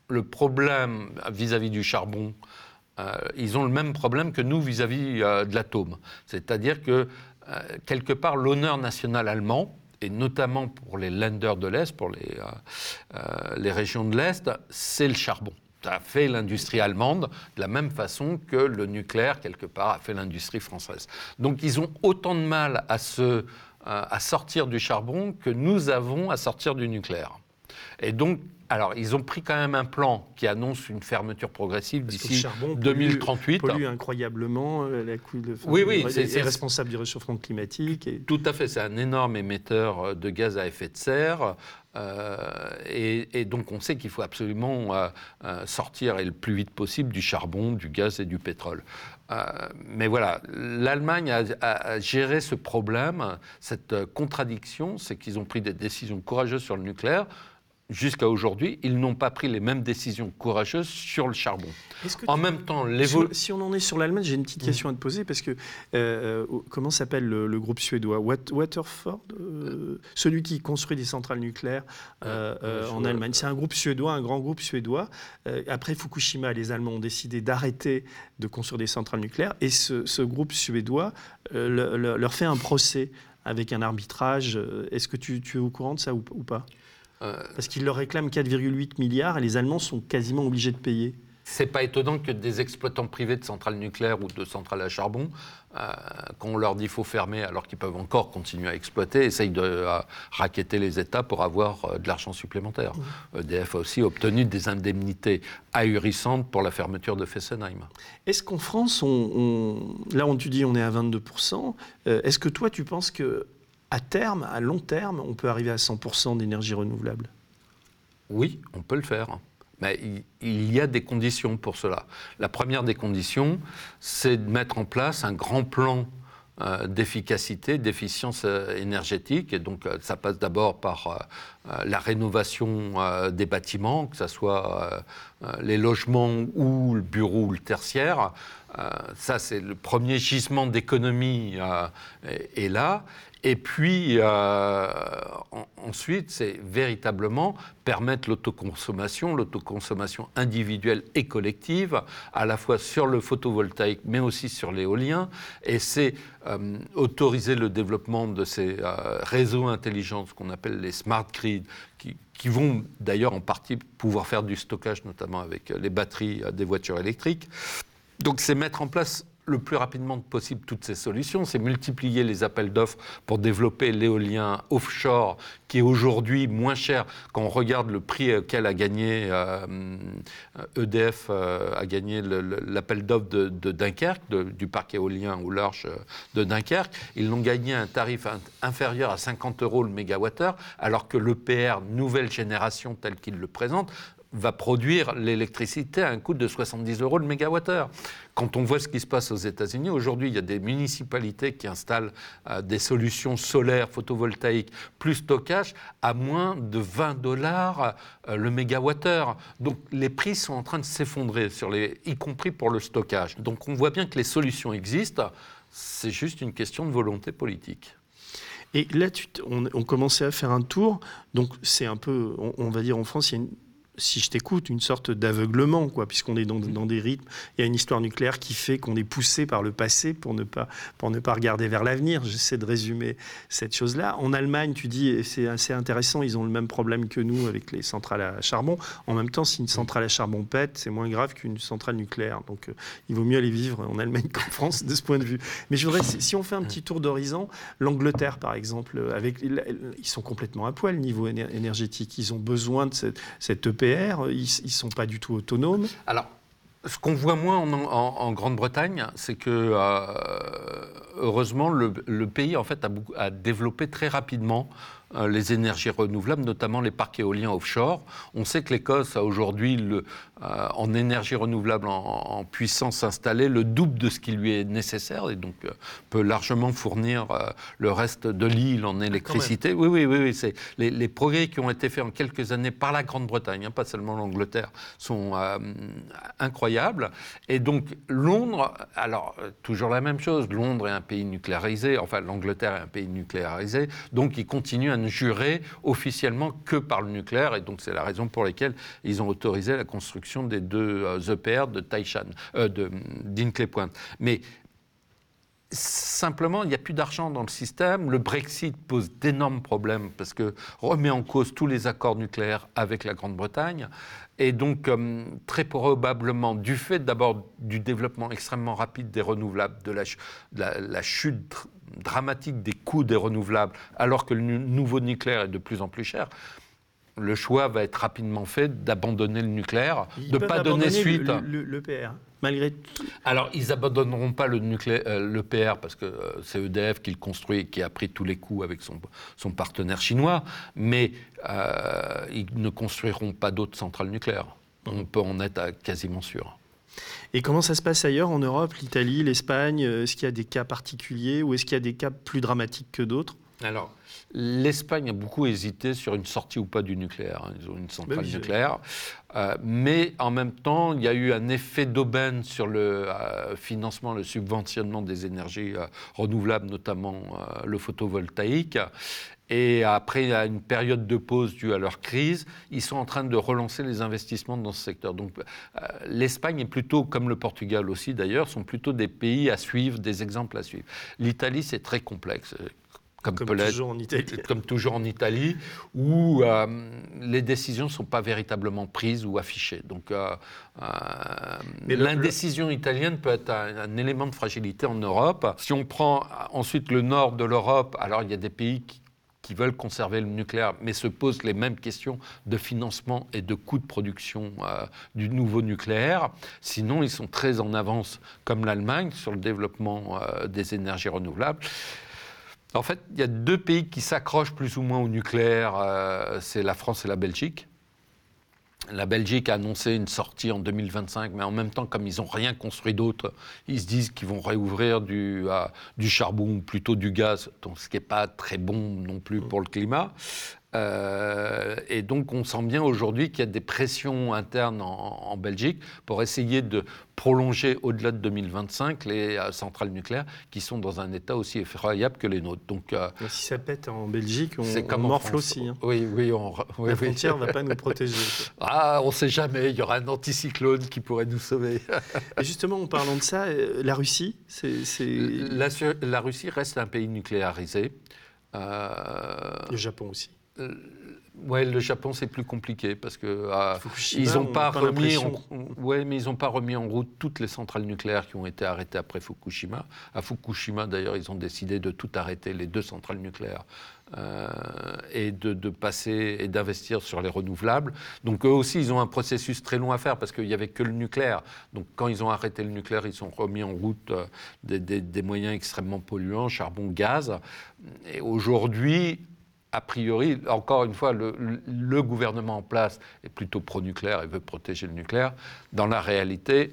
le problème vis-à-vis du charbon. euh, ils ont le même problème que nous vis-à-vis euh, de l'atome. C'est-à-dire que, quelque part, l'honneur national allemand, et notamment pour les Länder de l'Est, pour les, régions de l'Est, c'est le charbon. Ça a fait l'industrie allemande de la même façon que le nucléaire, quelque part, a fait l'industrie française. Donc ils ont autant de mal à, se, à sortir du charbon que nous avons à sortir du nucléaire. Et donc, alors, ils ont pris quand même un plan qui annonce une fermeture progressive d'ici charbon pollue- 2038. pollue incroyablement. euh, La couille de, Oui, oui, c'est responsable du réchauffement climatique. Et... Tout à fait, c'est un énorme émetteur euh, de gaz à effet de serre. euh, et, et donc on sait qu'il faut absolument euh, euh, sortir et le plus vite possible du charbon, du gaz et du pétrole. Euh, mais voilà, l'Allemagne a, géré ce problème, cette euh, contradiction, c'est qu'ils ont pris des décisions courageuses sur le nucléaire. Jusqu'à aujourd'hui, ils n'ont pas pris les mêmes décisions courageuses sur le charbon. En même temps, si on en est sur l'Allemagne, j'ai une petite mm. question à te poser parce que euh, euh, comment s'appelle le, groupe suédois? Waterford, euh, celui qui construit des centrales nucléaires en Allemagne. C'est un groupe suédois, un grand groupe suédois. après Fukushima, les Allemands ont décidé d'arrêter de construire des centrales nucléaires et ce, groupe suédois leur fait un procès avec un arbitrage. Est-ce que tu, es au courant de ça ou pas? Parce qu'ils leur réclament 4,8 milliards et les Allemands sont quasiment obligés de payer. C'est pas étonnant que des exploitants privés de centrales nucléaires ou de centrales à charbon, euh, quand on leur dit qu'il faut fermer alors qu'ils peuvent encore continuer à exploiter, essayent de euh, raqueter les États pour avoir de l'argent supplémentaire. Mmh. EDF a aussi obtenu des indemnités ahurissantes pour la fermeture de Fessenheim. Est-ce qu'en France, on, là on tu dis on est à 22%, est-ce que toi tu penses que à terme, à long terme, on peut arriver à 100% d'énergie renouvelable Oui, on peut le faire. Mais il y a des conditions pour cela. La première des conditions, c'est de mettre en place un grand plan euh, d'efficacité, d'efficience euh, énergétique. Et donc, euh, ça passe d'abord par la rénovation des bâtiments, que ce soit les logements ou le bureau ou le tertiaire. ça, c'est le premier gisement d'économie est là. Et puis, euh, ensuite, c'est véritablement permettre l'autoconsommation, l'autoconsommation individuelle et collective, à la fois sur le photovoltaïque, mais aussi sur l'éolien. Et c'est euh, autoriser le développement de ces euh, réseaux intelligents, ce qu'on appelle les smart grids, qui, qui vont d'ailleurs en partie pouvoir faire du stockage, notamment avec les batteries des voitures électriques. Donc, c'est mettre en place le plus rapidement possible toutes ces solutions, c'est multiplier les appels d'offres pour développer l'éolien offshore, qui est aujourd'hui moins cher quand on regarde le prix qu'elle a gagné, EDF euh, e euh, a gagné l'appel d'offres de, Dunkerque, du parc éolien au large euh, de Dunkerque. Ils l'ont gagné à un tarif inférieur à 50 euros le mégawattheure, alors que l'EPR nouvelle génération tel qu'il le présente va produire l'électricité à un coût de 70 euros le mégawattheure. Quand on voit ce qui se passe aux États-Unis, aujourd'hui, il y a des municipalités qui installent euh, des solutions solaires, photovoltaïques, plus stockage, à moins de 20 dollars euh, le mégawattheure. Donc les prix sont en train de s'effondrer, y compris pour le stockage. Donc on voit bien que les solutions existent, c'est juste une question de volonté politique. Et là, on, commençait à faire un tour. Donc, c'est un peu, on, on, va dire en France, il y a une si je t'écoute, une sorte d'aveuglement, quoi, puisqu'on est dans, des rythmes. Il y a une histoire nucléaire qui fait qu'on est poussé par le passé pour ne pas, pour ne pas regarder vers l'avenir. J'essaie de résumer cette chose-là. En Allemagne, tu dis, c'est assez intéressant, ils ont le même problème que nous avec les centrales à charbon. En même temps, si une centrale à charbon pète, c'est moins grave qu'une centrale nucléaire. Donc, euh, il vaut mieux aller vivre en Allemagne qu'en France de ce point de vue. Mais je voudrais, si on fait un petit tour d'horizon, l'Angleterre, par exemple, avec, ils sont complètement à poil niveau énergétique. Ils ont besoin de cette, cette EP ils ne sont pas du tout autonomes. Alors, ce qu'on voit moins en, Grande-Bretagne, c'est que, euh, heureusement, le, pays en fait, a, développé très rapidement euh, les énergies renouvelables, notamment les parcs éoliens offshore. On sait que l'Écosse a aujourd'hui, euh, en énergie renouvelable en, puissance installée, le double de ce qui lui est nécessaire et donc euh, peut largement fournir le reste de l'île en électricité. Oui, oui, oui, oui c'est les, progrès qui ont été faits en quelques années par la Grande-Bretagne, hein, pas seulement l'Angleterre, sont incroyables. Et donc Londres, alors toujours la même chose, Londres est un pays nucléarisé, enfin l'Angleterre est un pays nucléarisé, donc il continue à juré officiellement que par le nucléaire, et donc c'est la raison pour laquelle ils ont autorisé la construction des deux EPR euh, e de Taishan, euh, de d'Inclay Point. Mais Simplement, il n'y a plus d'argent dans le système. Le Brexit pose d'énormes problèmes parce que remet en cause tous les accords nucléaires avec la Grande-Bretagne. Et donc, euh, très probablement, du fait d'abord du développement extrêmement rapide des renouvelables, de la chute dramatique des coûts des renouvelables, alors que le nouveau nucléaire est de plus en plus cher, le choix va être rapidement fait d'abandonner le nucléaire, de ne pas donner suite. Le, le, le, PR, malgré tout. Alors, ils abandonneront pas le, nucléaire, euh, le PR parce que euh, c'est EDF qui le construit et qui a pris tous les coûts avec son, son partenaire chinois, mais euh, ils ne construiront pas d'autres centrales nucléaires. On peut en être quasiment sûr. Et comment ça se passe ailleurs en Europe, l'Italie, l'Espagne? Est-ce qu'il y a des cas particuliers ou est-ce qu'il y a des cas plus dramatiques que d'autres? Alors, l'Espagne a beaucoup hésité sur une sortie ou pas du nucléaire. hein. Ils ont une centrale Ben nucléaire. Euh, mais en même temps, il y a eu un effet d'aubaine sur le euh, financement, le subventionnement des énergies euh, renouvelables, notamment le photovoltaïque. Et après à une période de pause due à leur crise, ils sont en train de relancer les investissements dans ce secteur. Donc euh, l'Espagne est plutôt, comme le Portugal aussi d'ailleurs, sont plutôt des pays à suivre, des exemples à suivre. L'Italie, c'est très complexe. euh, Comme, Comme toujours en Italie. comme toujours en Italie, où euh, les décisions ne sont pas véritablement prises ou affichées. Donc euh, euh, le- l'indécision italienne peut être un, un élément de fragilité en Europe. Si on prend ensuite le nord de l'Europe, alors il y a des pays qui qui veulent conserver le nucléaire, mais se posent les mêmes questions de financement et de coûts de production euh, du nouveau nucléaire. Sinon, ils sont très en avance, comme l'Allemagne, sur le développement euh, des énergies renouvelables. En fait, il y a deux pays qui s'accrochent plus ou moins au nucléaire, euh, c'est la France et la Belgique. La Belgique a annoncé une sortie en 2025, mais en même temps, comme ils n'ont rien construit d'autre, ils se disent qu'ils vont réouvrir du, charbon plutôt du gaz, donc ce qui n'est pas très bon non plus pour le climat. Euh, et donc, on sent bien aujourd'hui qu'il y a des pressions internes en, en Belgique pour essayer de prolonger au-delà de 2025 les euh, centrales nucléaires qui sont dans un état aussi effroyable que les nôtres. Donc, euh, Si ça pète en Belgique, on, on comme morfle aussi. hein. Oui, oui, on, oui, La frontière ne va pas nous protéger. Ah, on ne sait jamais, il y aura un anticyclone qui pourrait nous sauver. Et justement, en parlant de ça, la Russie, c'est La, Russie reste un pays nucléarisé. Le Japon aussi. Euh, ouais, le Japon c'est plus compliqué parce que Fukushima, ils on n'ont pas, pas remis, ouais, mais ils n'ont pas remis en route toutes les centrales nucléaires qui ont été arrêtées après Fukushima. À Fukushima d'ailleurs, ils ont décidé de tout arrêter, les deux centrales nucléaires, euh, et de, de passer et d'investir sur les renouvelables. Donc eux aussi, ils ont un processus très long à faire parce qu'il n'y avait que le nucléaire. Donc quand ils ont arrêté le nucléaire, ils ont remis en route euh, des, des- des moyens extrêmement polluants, charbon, gaz. Et aujourd'hui, a priori, encore une fois, le, gouvernement en place est plutôt pro-nucléaire et veut protéger le nucléaire. Dans la réalité,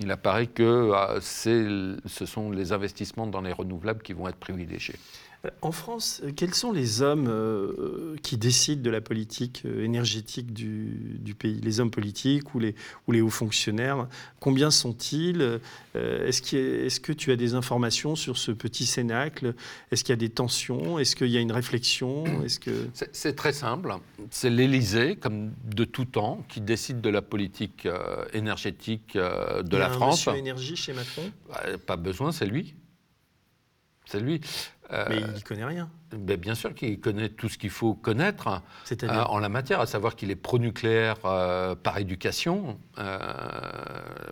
il apparaît que euh, ce sont les investissements dans les renouvelables qui vont être privilégiés. Euh, En France, euh, quels sont les hommes euh, qui décident de la politique euh, énergétique du, du pays? Les hommes politiques ou les, ou les hauts fonctionnaires? Combien sont-ils? Euh, Est-ce a- que tu as des informations sur ce petit cénacle? Est-ce qu'il y a des tensions? Est-ce qu'il y a une réflexion? Que... C'est- très simple. C'est l'Élysée, comme de tout temps, qui décide de la politique euh, énergétique euh, de Il y a la un France. monsieur énergie chez Macron, Euh, Pas besoin, c'est lui. C'est lui. Euh, mais il n'y connaît rien. ben, bien sûr qu'il connaît tout ce qu'il faut connaître. Euh, C'est-à-dire en la matière, à savoir qu'il est pro-nucléaire euh, par éducation. Il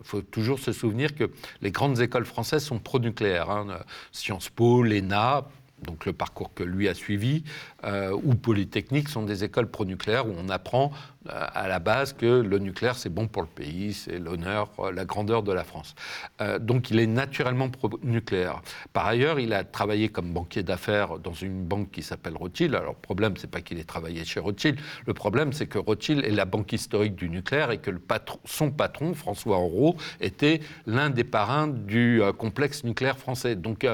faut toujours se souvenir que les grandes écoles françaises sont pro-nucléaires. hein. Sciences Po, l'ENA, donc le parcours que lui a suivi, euh, ou Polytechnique sont des écoles pro-nucléaires où on apprend euh, à la base que le nucléaire c'est bon pour le pays, c'est l'honneur, euh, la grandeur de la France. Euh, donc il est naturellement pro-nucléaire. Par ailleurs, il a travaillé comme banquier d'affaires dans une banque qui s'appelle Rothschild. Alors le problème, c'est pas qu'il ait travaillé chez Rothschild. Le problème, c'est que Rothschild est la banque historique du nucléaire et que son patron, François Henrot, était l'un des parrains du complexe nucléaire français. Donc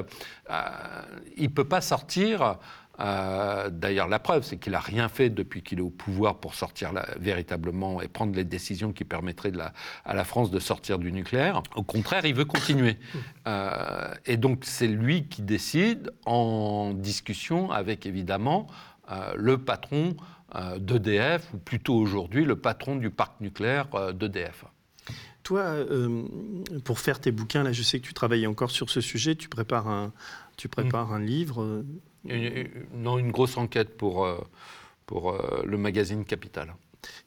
il ne peut pas sortir. Euh, D'ailleurs, la preuve, c'est qu'il n'a rien fait depuis qu'il est au pouvoir pour sortir véritablement et prendre les décisions qui permettraient de la- à la France de sortir du nucléaire. Au contraire, il veut continuer. Euh, et donc, c'est lui qui décide en discussion avec, évidemment, euh, le patron euh, d'EDF, ou plutôt aujourd'hui le patron du parc nucléaire euh, d'EDF. Toi, euh, pour faire tes bouquins, là, je sais que tu travailles encore sur ce sujet. Tu prépares un, tu prépares un livre. Une- non, une grosse enquête pour, euh, pour euh, le magazine Capital.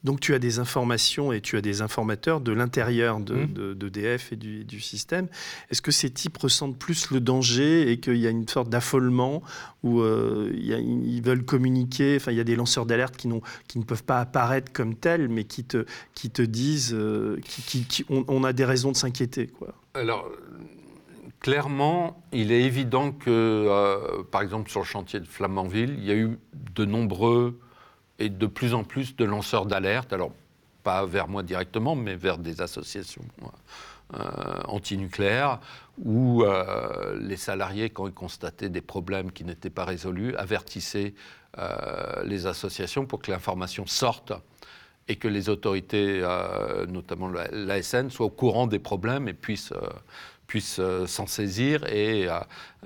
Donc, tu as des informations et tu as des informateurs de l'intérieur de, Mhm. de- d'EDF et du, du système. Est-ce que ces types ressentent plus le danger et qu'il y a une sorte d'affolement où euh, il y a- ils veulent communiquer Enfin, il y a des lanceurs d'alerte qui, qui ne peuvent pas apparaître comme tels, mais qui te, qui te disent euh, qui- on, a des raisons de s'inquiéter. Quoi? Alors, clairement, il est évident que, euh, par exemple, sur le chantier de Flamanville, il y a eu de nombreux et de plus en plus de lanceurs d'alerte. Alors, pas vers moi directement, mais vers des associations antinucléaire où les salariés, quand ils constataient des problèmes qui n'étaient pas résolus, avertissaient les associations pour que l'information sorte et que les autorités, notamment l'ASN, soient au courant des problèmes et puissent puisse euh, s'en saisir et euh,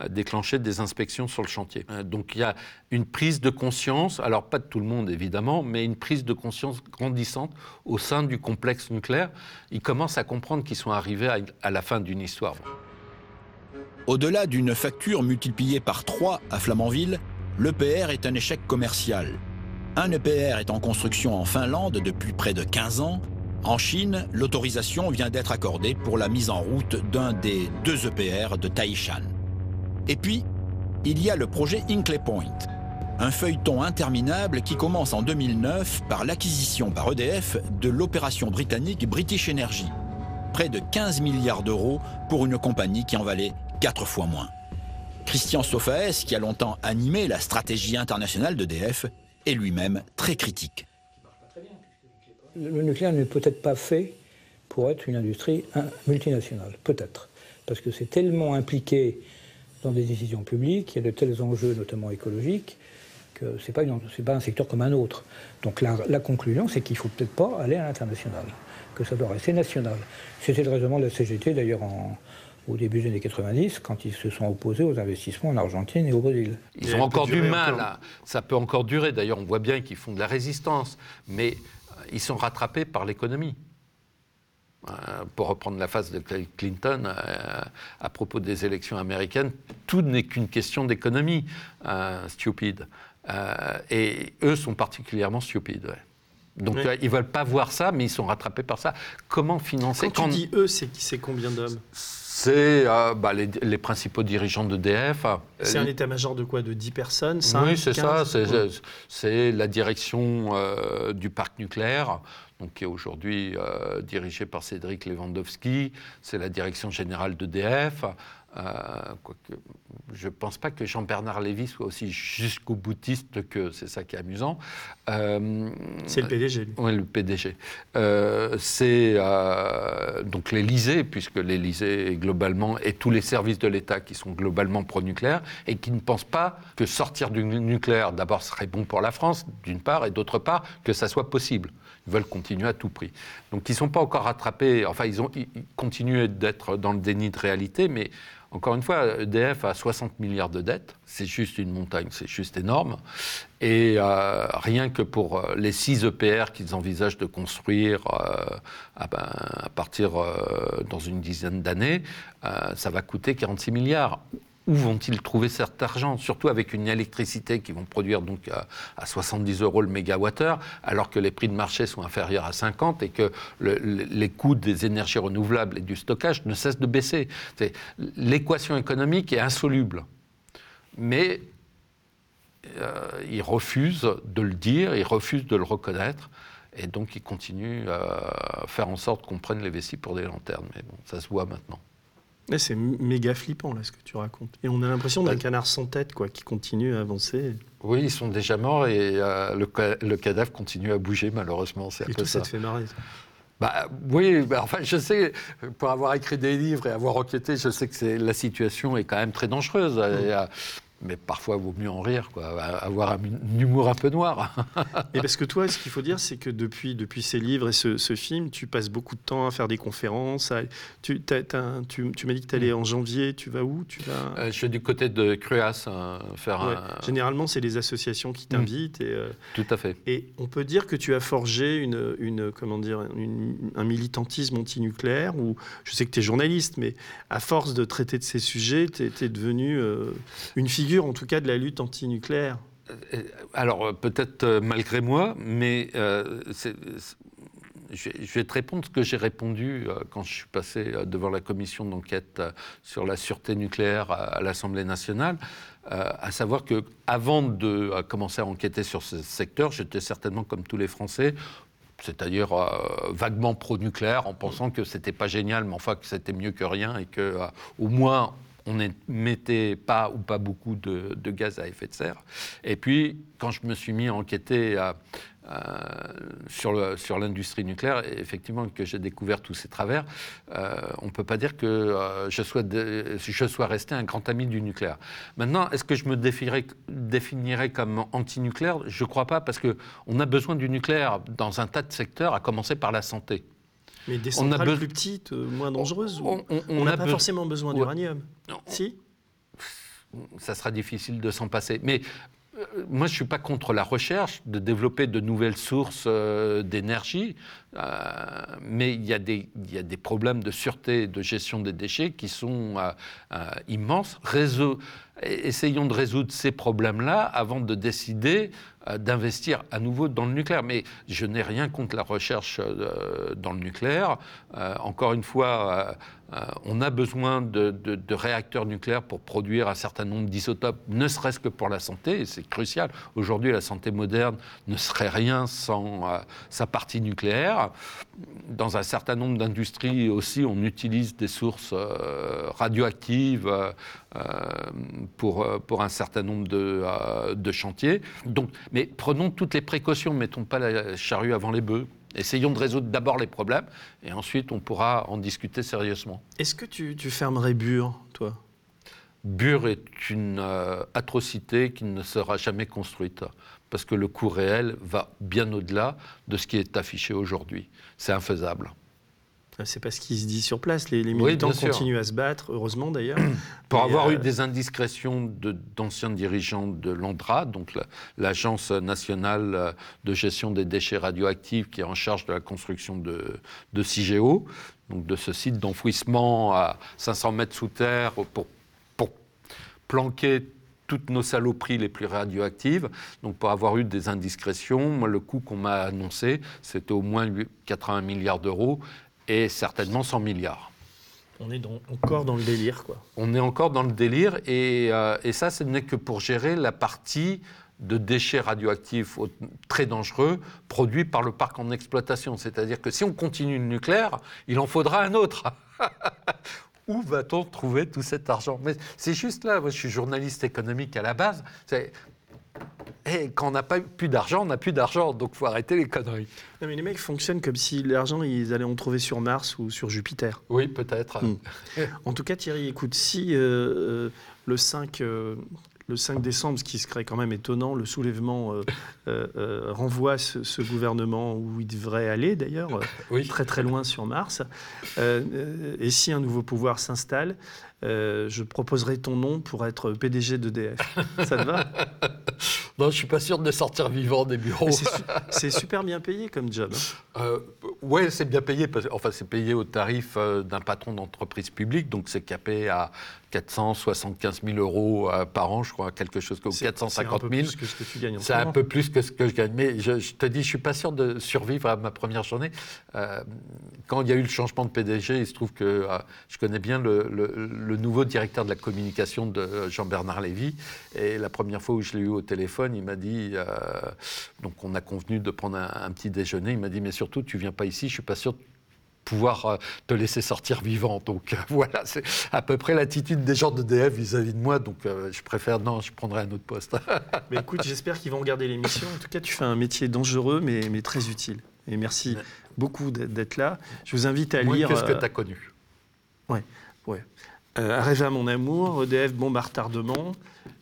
déclencher des inspections sur le chantier. Euh, donc il y a une prise de conscience, alors pas de tout le monde évidemment, mais une prise de conscience grandissante au sein du complexe nucléaire. Ils commencent à comprendre qu'ils sont arrivés à, la fin d'une histoire. Au-delà d'une facture multipliée par 3 à Flamanville, l'EPR est un échec commercial. Un EPR est en construction en Finlande depuis près de 15 ans en Chine, l'autorisation vient d'être accordée pour la mise en route d'un des deux EPR de Taishan. Et puis, il y a le projet Inclay Point, un feuilleton interminable qui commence en 2009 par l'acquisition par EDF de l'opération britannique British Energy. Près de 15 milliards d'euros pour une compagnie qui en valait quatre fois moins. Christian Sofaes, qui a longtemps animé la stratégie internationale d'EDF, est lui-même très critique le nucléaire n'est peut-être pas fait pour être une industrie multinationale, peut-être, parce que c'est tellement impliqué dans des décisions publiques, il y a de tels enjeux, notamment écologiques, que ce n'est pas, pas, un secteur comme un autre. Donc la, la conclusion, c'est qu'il ne faut peut-être pas aller à l'international, que ça doit rester national. C'était le raisonnement de la CGT, d'ailleurs, au début des années 90, quand ils se sont opposés aux investissements en Argentine et au Brésil. Ils ont encore du mal, ça peut encore durer. D'ailleurs, on voit bien qu'ils font de la résistance, mais ils sont rattrapés par l'économie. Euh, pour reprendre la phase de Clinton euh, à propos des élections américaines, tout n'est qu'une question d'économie, euh, stupide. et eux sont particulièrement stupides. Donc ils ne veulent pas voir ça, mais ils sont rattrapés par ça. Comment financer Quand, tu dis eux, c'est combien d'hommes? C'est bah, les, principaux dirigeants d'EDF. C'est un état-major de quoi? De 10 personnes Oui, c'est ça. C'est la direction du parc nucléaire, donc, qui est aujourd'hui euh, dirigée par Cédric Lewandowski. C'est la direction générale d'EDF. Euh, je ne pense pas que Jean-Bernard Lévy soit aussi jusqu'au boutiste que c'est ça qui est amusant. Euh, c'est le PDG. Oui, le PDG. Euh, c'est donc l'Élysée, puisque l'Élysée globalement et tous les services de l'État qui sont globalement pro-nucléaire et qui ne pensent pas que sortir du nucléaire d'abord serait bon pour la France, d'une part, et d'autre part que ça soit possible. Ils veulent continuer à tout prix. Donc ils ne sont pas encore rattrapés, enfin ils, ont, ils continuent d'être dans le déni de réalité, mais encore une fois, EDF a 60 milliards de dettes, c'est juste une montagne, c'est juste énorme. Et euh, rien que pour euh, les 6 EPR qu'ils envisagent de construire euh, ben, à, partir dans une dizaine d'années, ça va coûter 46 milliards où vont-ils trouver cet argent Surtout avec une électricité qui vont produire donc à, 70 euros le mégawattheure, alors que les prix de marché sont inférieurs à 50 et que les coûts des énergies renouvelables et du stockage ne cessent de baisser. L'équation économique est insoluble. Mais euh, ils refusent de le dire, ils refusent de le reconnaître. Et donc, ils continuent à faire en sorte qu'on prenne les vessies pour des lanternes. Mais bon, ça se voit maintenant. C'est méga flippant là ce que tu racontes. Et on a l'impression d'un bah, canard sans tête quoi, qui continue à avancer. Oui, ils sont déjà morts et euh, le, cadavre continue à bouger malheureusement. Et tout ça. te fait marrer. Bah, oui, bah, enfin, je sais, pour avoir écrit des livres et avoir enquêté, je sais que la situation est quand même très dangereuse. Mmh mais parfois, il vaut mieux en rire, quoi, avoir un, humour un peu noir. et parce que toi, ce qu'il faut dire, c'est que depuis, depuis ces livres et ce, film, tu passes beaucoup de temps à faire des conférences. tu, tu, m'as dit que tu allais en janvier, tu vas où? Tu vas... Euh, je suis du côté de Cruas, euh, faire Généralement, c'est les associations qui t'invitent. Et, euh, Tout à fait. Et on peut dire que tu as forgé une, une comment dire, un militantisme antinucléaire, ou je sais que tu es journaliste, mais à force de traiter de ces sujets, tu es, devenu une figure en tout cas de la lutte antinucléaire. Euh, Alors peut-être euh, malgré moi, mais euh, je vais te répondre ce que j'ai répondu quand je suis passé devant la commission d'enquête sur la sûreté nucléaire à l'Assemblée nationale, à savoir que avant de commencer à enquêter sur ce secteur, j'étais certainement comme tous les Français c'est-à-dire vaguement pro-nucléaire, en pensant que c'était pas génial, mais enfin que c'était mieux que rien et que au moins on n'émettait pas ou pas beaucoup de, gaz à effet de serre. Et puis, quand je me suis mis à enquêter sur, l'industrie nucléaire, effectivement, que j'ai découvert tous ces travers, on ne peut pas dire que je, sois je sois resté un grand ami du nucléaire. Maintenant, est-ce que je me définirais, définirais comme anti-nucléaire? Je ne crois pas, parce qu'on a besoin du nucléaire dans un tas de secteurs, à commencer par la santé. Mais des on plus petites, moins dangereuses On n'a pas forcément besoin d'uranium. Si? Ça sera difficile de s'en passer. Mais euh, moi, je ne suis pas contre la recherche, de développer de nouvelles sources euh, d'énergie, euh, mais il y, a des, il y, a des problèmes de sûreté et de gestion des déchets qui sont immenses. Réseau, essayons de résoudre ces problèmes-là avant de décider d'investir à nouveau dans le nucléaire. Mais je n'ai rien contre la recherche dans le nucléaire. encore une fois, euh, on a besoin de, réacteurs nucléaires pour produire un certain nombre d'isotopes, ne serait-ce que pour la santé, et c'est crucial. Aujourd'hui, la santé moderne ne serait rien sans euh, sa partie nucléaire. Dans un certain nombre d'industries aussi, on utilise des sources euh, radioactives pour, pour un certain nombre de, de chantiers. Donc, mais prenons toutes les précautions, mettons pas la charrue avant les bœufs. Essayons de résoudre d'abord les problèmes et ensuite on pourra en discuter sérieusement. Est-ce que tu, fermerais Bure, toi? Bure est une euh, atrocité qui ne sera jamais construite parce que le coût réel va bien au-delà de ce qui est affiché aujourd'hui. C'est infaisable. C'est pas ce qui se dit sur place. Les, militants continuent à se battre, heureusement d'ailleurs. Pour avoir eu euh, des indiscrétions d'anciens dirigeants de l'ANDRA, donc l'Agence nationale euh, de gestion des déchets radioactifs qui est en charge de la construction de, de CIGEO, donc de ce site d'enfouissement à 500 mètres sous terre pour, pour planquer toutes nos saloperies les plus radioactives. Donc pour avoir eu des indiscrétions, moi, le coût qu'on m'a annoncé, c'était au moins 80 milliards d'euros et certainement 100 milliards. On est encore dans le délire, quoi. On est encore dans le délire, et, euh, et ça, ce n'est que pour gérer la partie de déchets radioactifs très dangereux produits par le parc en exploitation. C'est-à-dire que si on continue le nucléaire, il en faudra un autre. Où va-t-on trouver tout cet argent? Mais c'est juste là, moi je suis journaliste économique à la base. Et quand on n'a pas plus d'argent, on n'a plus d'argent, donc faut arrêter les conneries. Non, mais les mecs fonctionnent comme si l'argent, ils allaient en trouver sur Mars ou sur Jupiter. Oui, peut-être. Hmm. en tout cas, Thierry, écoute, si euh, euh, le 5 le 5 décembre, ce qui serait quand même étonnant, le soulèvement euh, euh, euh, renvoie ce, gouvernement où il devrait aller d'ailleurs, très très loin sur Mars. et si un nouveau pouvoir s'installe, je proposerai ton nom pour être PDG d'EDF. Ça te va? Non, je suis pas sûr de sortir vivant des bureaux. C'est super bien payé comme job. Hein. Oui, c'est bien payé. Parce, enfin, c'est payé au tarif d'un patron d'entreprise publique, donc c'est capé à 475 000 euros euh, par an, je crois, quelque chose comme 450 000. C'est un peu plus que ce que tu gagnes. C'est un peu plus que ce que je gagne. Mais je, te dis, je suis pas sûr de survivre à ma première journée. Euh, quand il y a eu le changement de PDG, il se trouve que euh, je connais bien le, nouveau directeur de la communication de Jean-Bernard Lévy. Et la première fois où je l'ai eu au téléphone, il m'a dit, donc on a convenu de prendre un, un petit déjeuner. Il m'a dit, mais surtout, tu viens pas ici, je suis pas sûr pouvoir euh, te laisser sortir vivant. Donc euh, voilà, c'est à peu près l'attitude des gens de DF vis-à-vis de moi. Donc euh, je préfère, non, je prendrai un autre poste. mais écoute, j'espère qu'ils vont regarder l'émission. En tout cas, tu fais un métier dangereux, mais, mais très utile. Et merci beaucoup d'être là. Je vous invite à lire. Qu'est-ce que tu as connu Ouais, ouais. Euh, à mon amour, EDF, bombe à retardement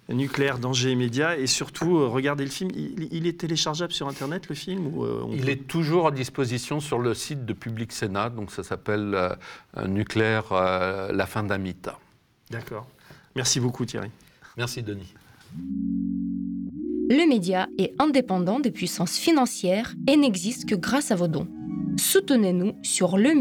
nucléaire, danger immédiat, et surtout, euh, regardez le film. Il, est téléchargeable sur Internet, le film ou, euh, Il est toujours à disposition sur le site de Public Sénat, donc ça s'appelle euh, Nucléaire, la fin d'un mythe. D'accord. Merci beaucoup Thierry. Merci Denis. Le média est indépendant des puissances financières et n'existe que grâce à vos dons. Soutenez-nous sur le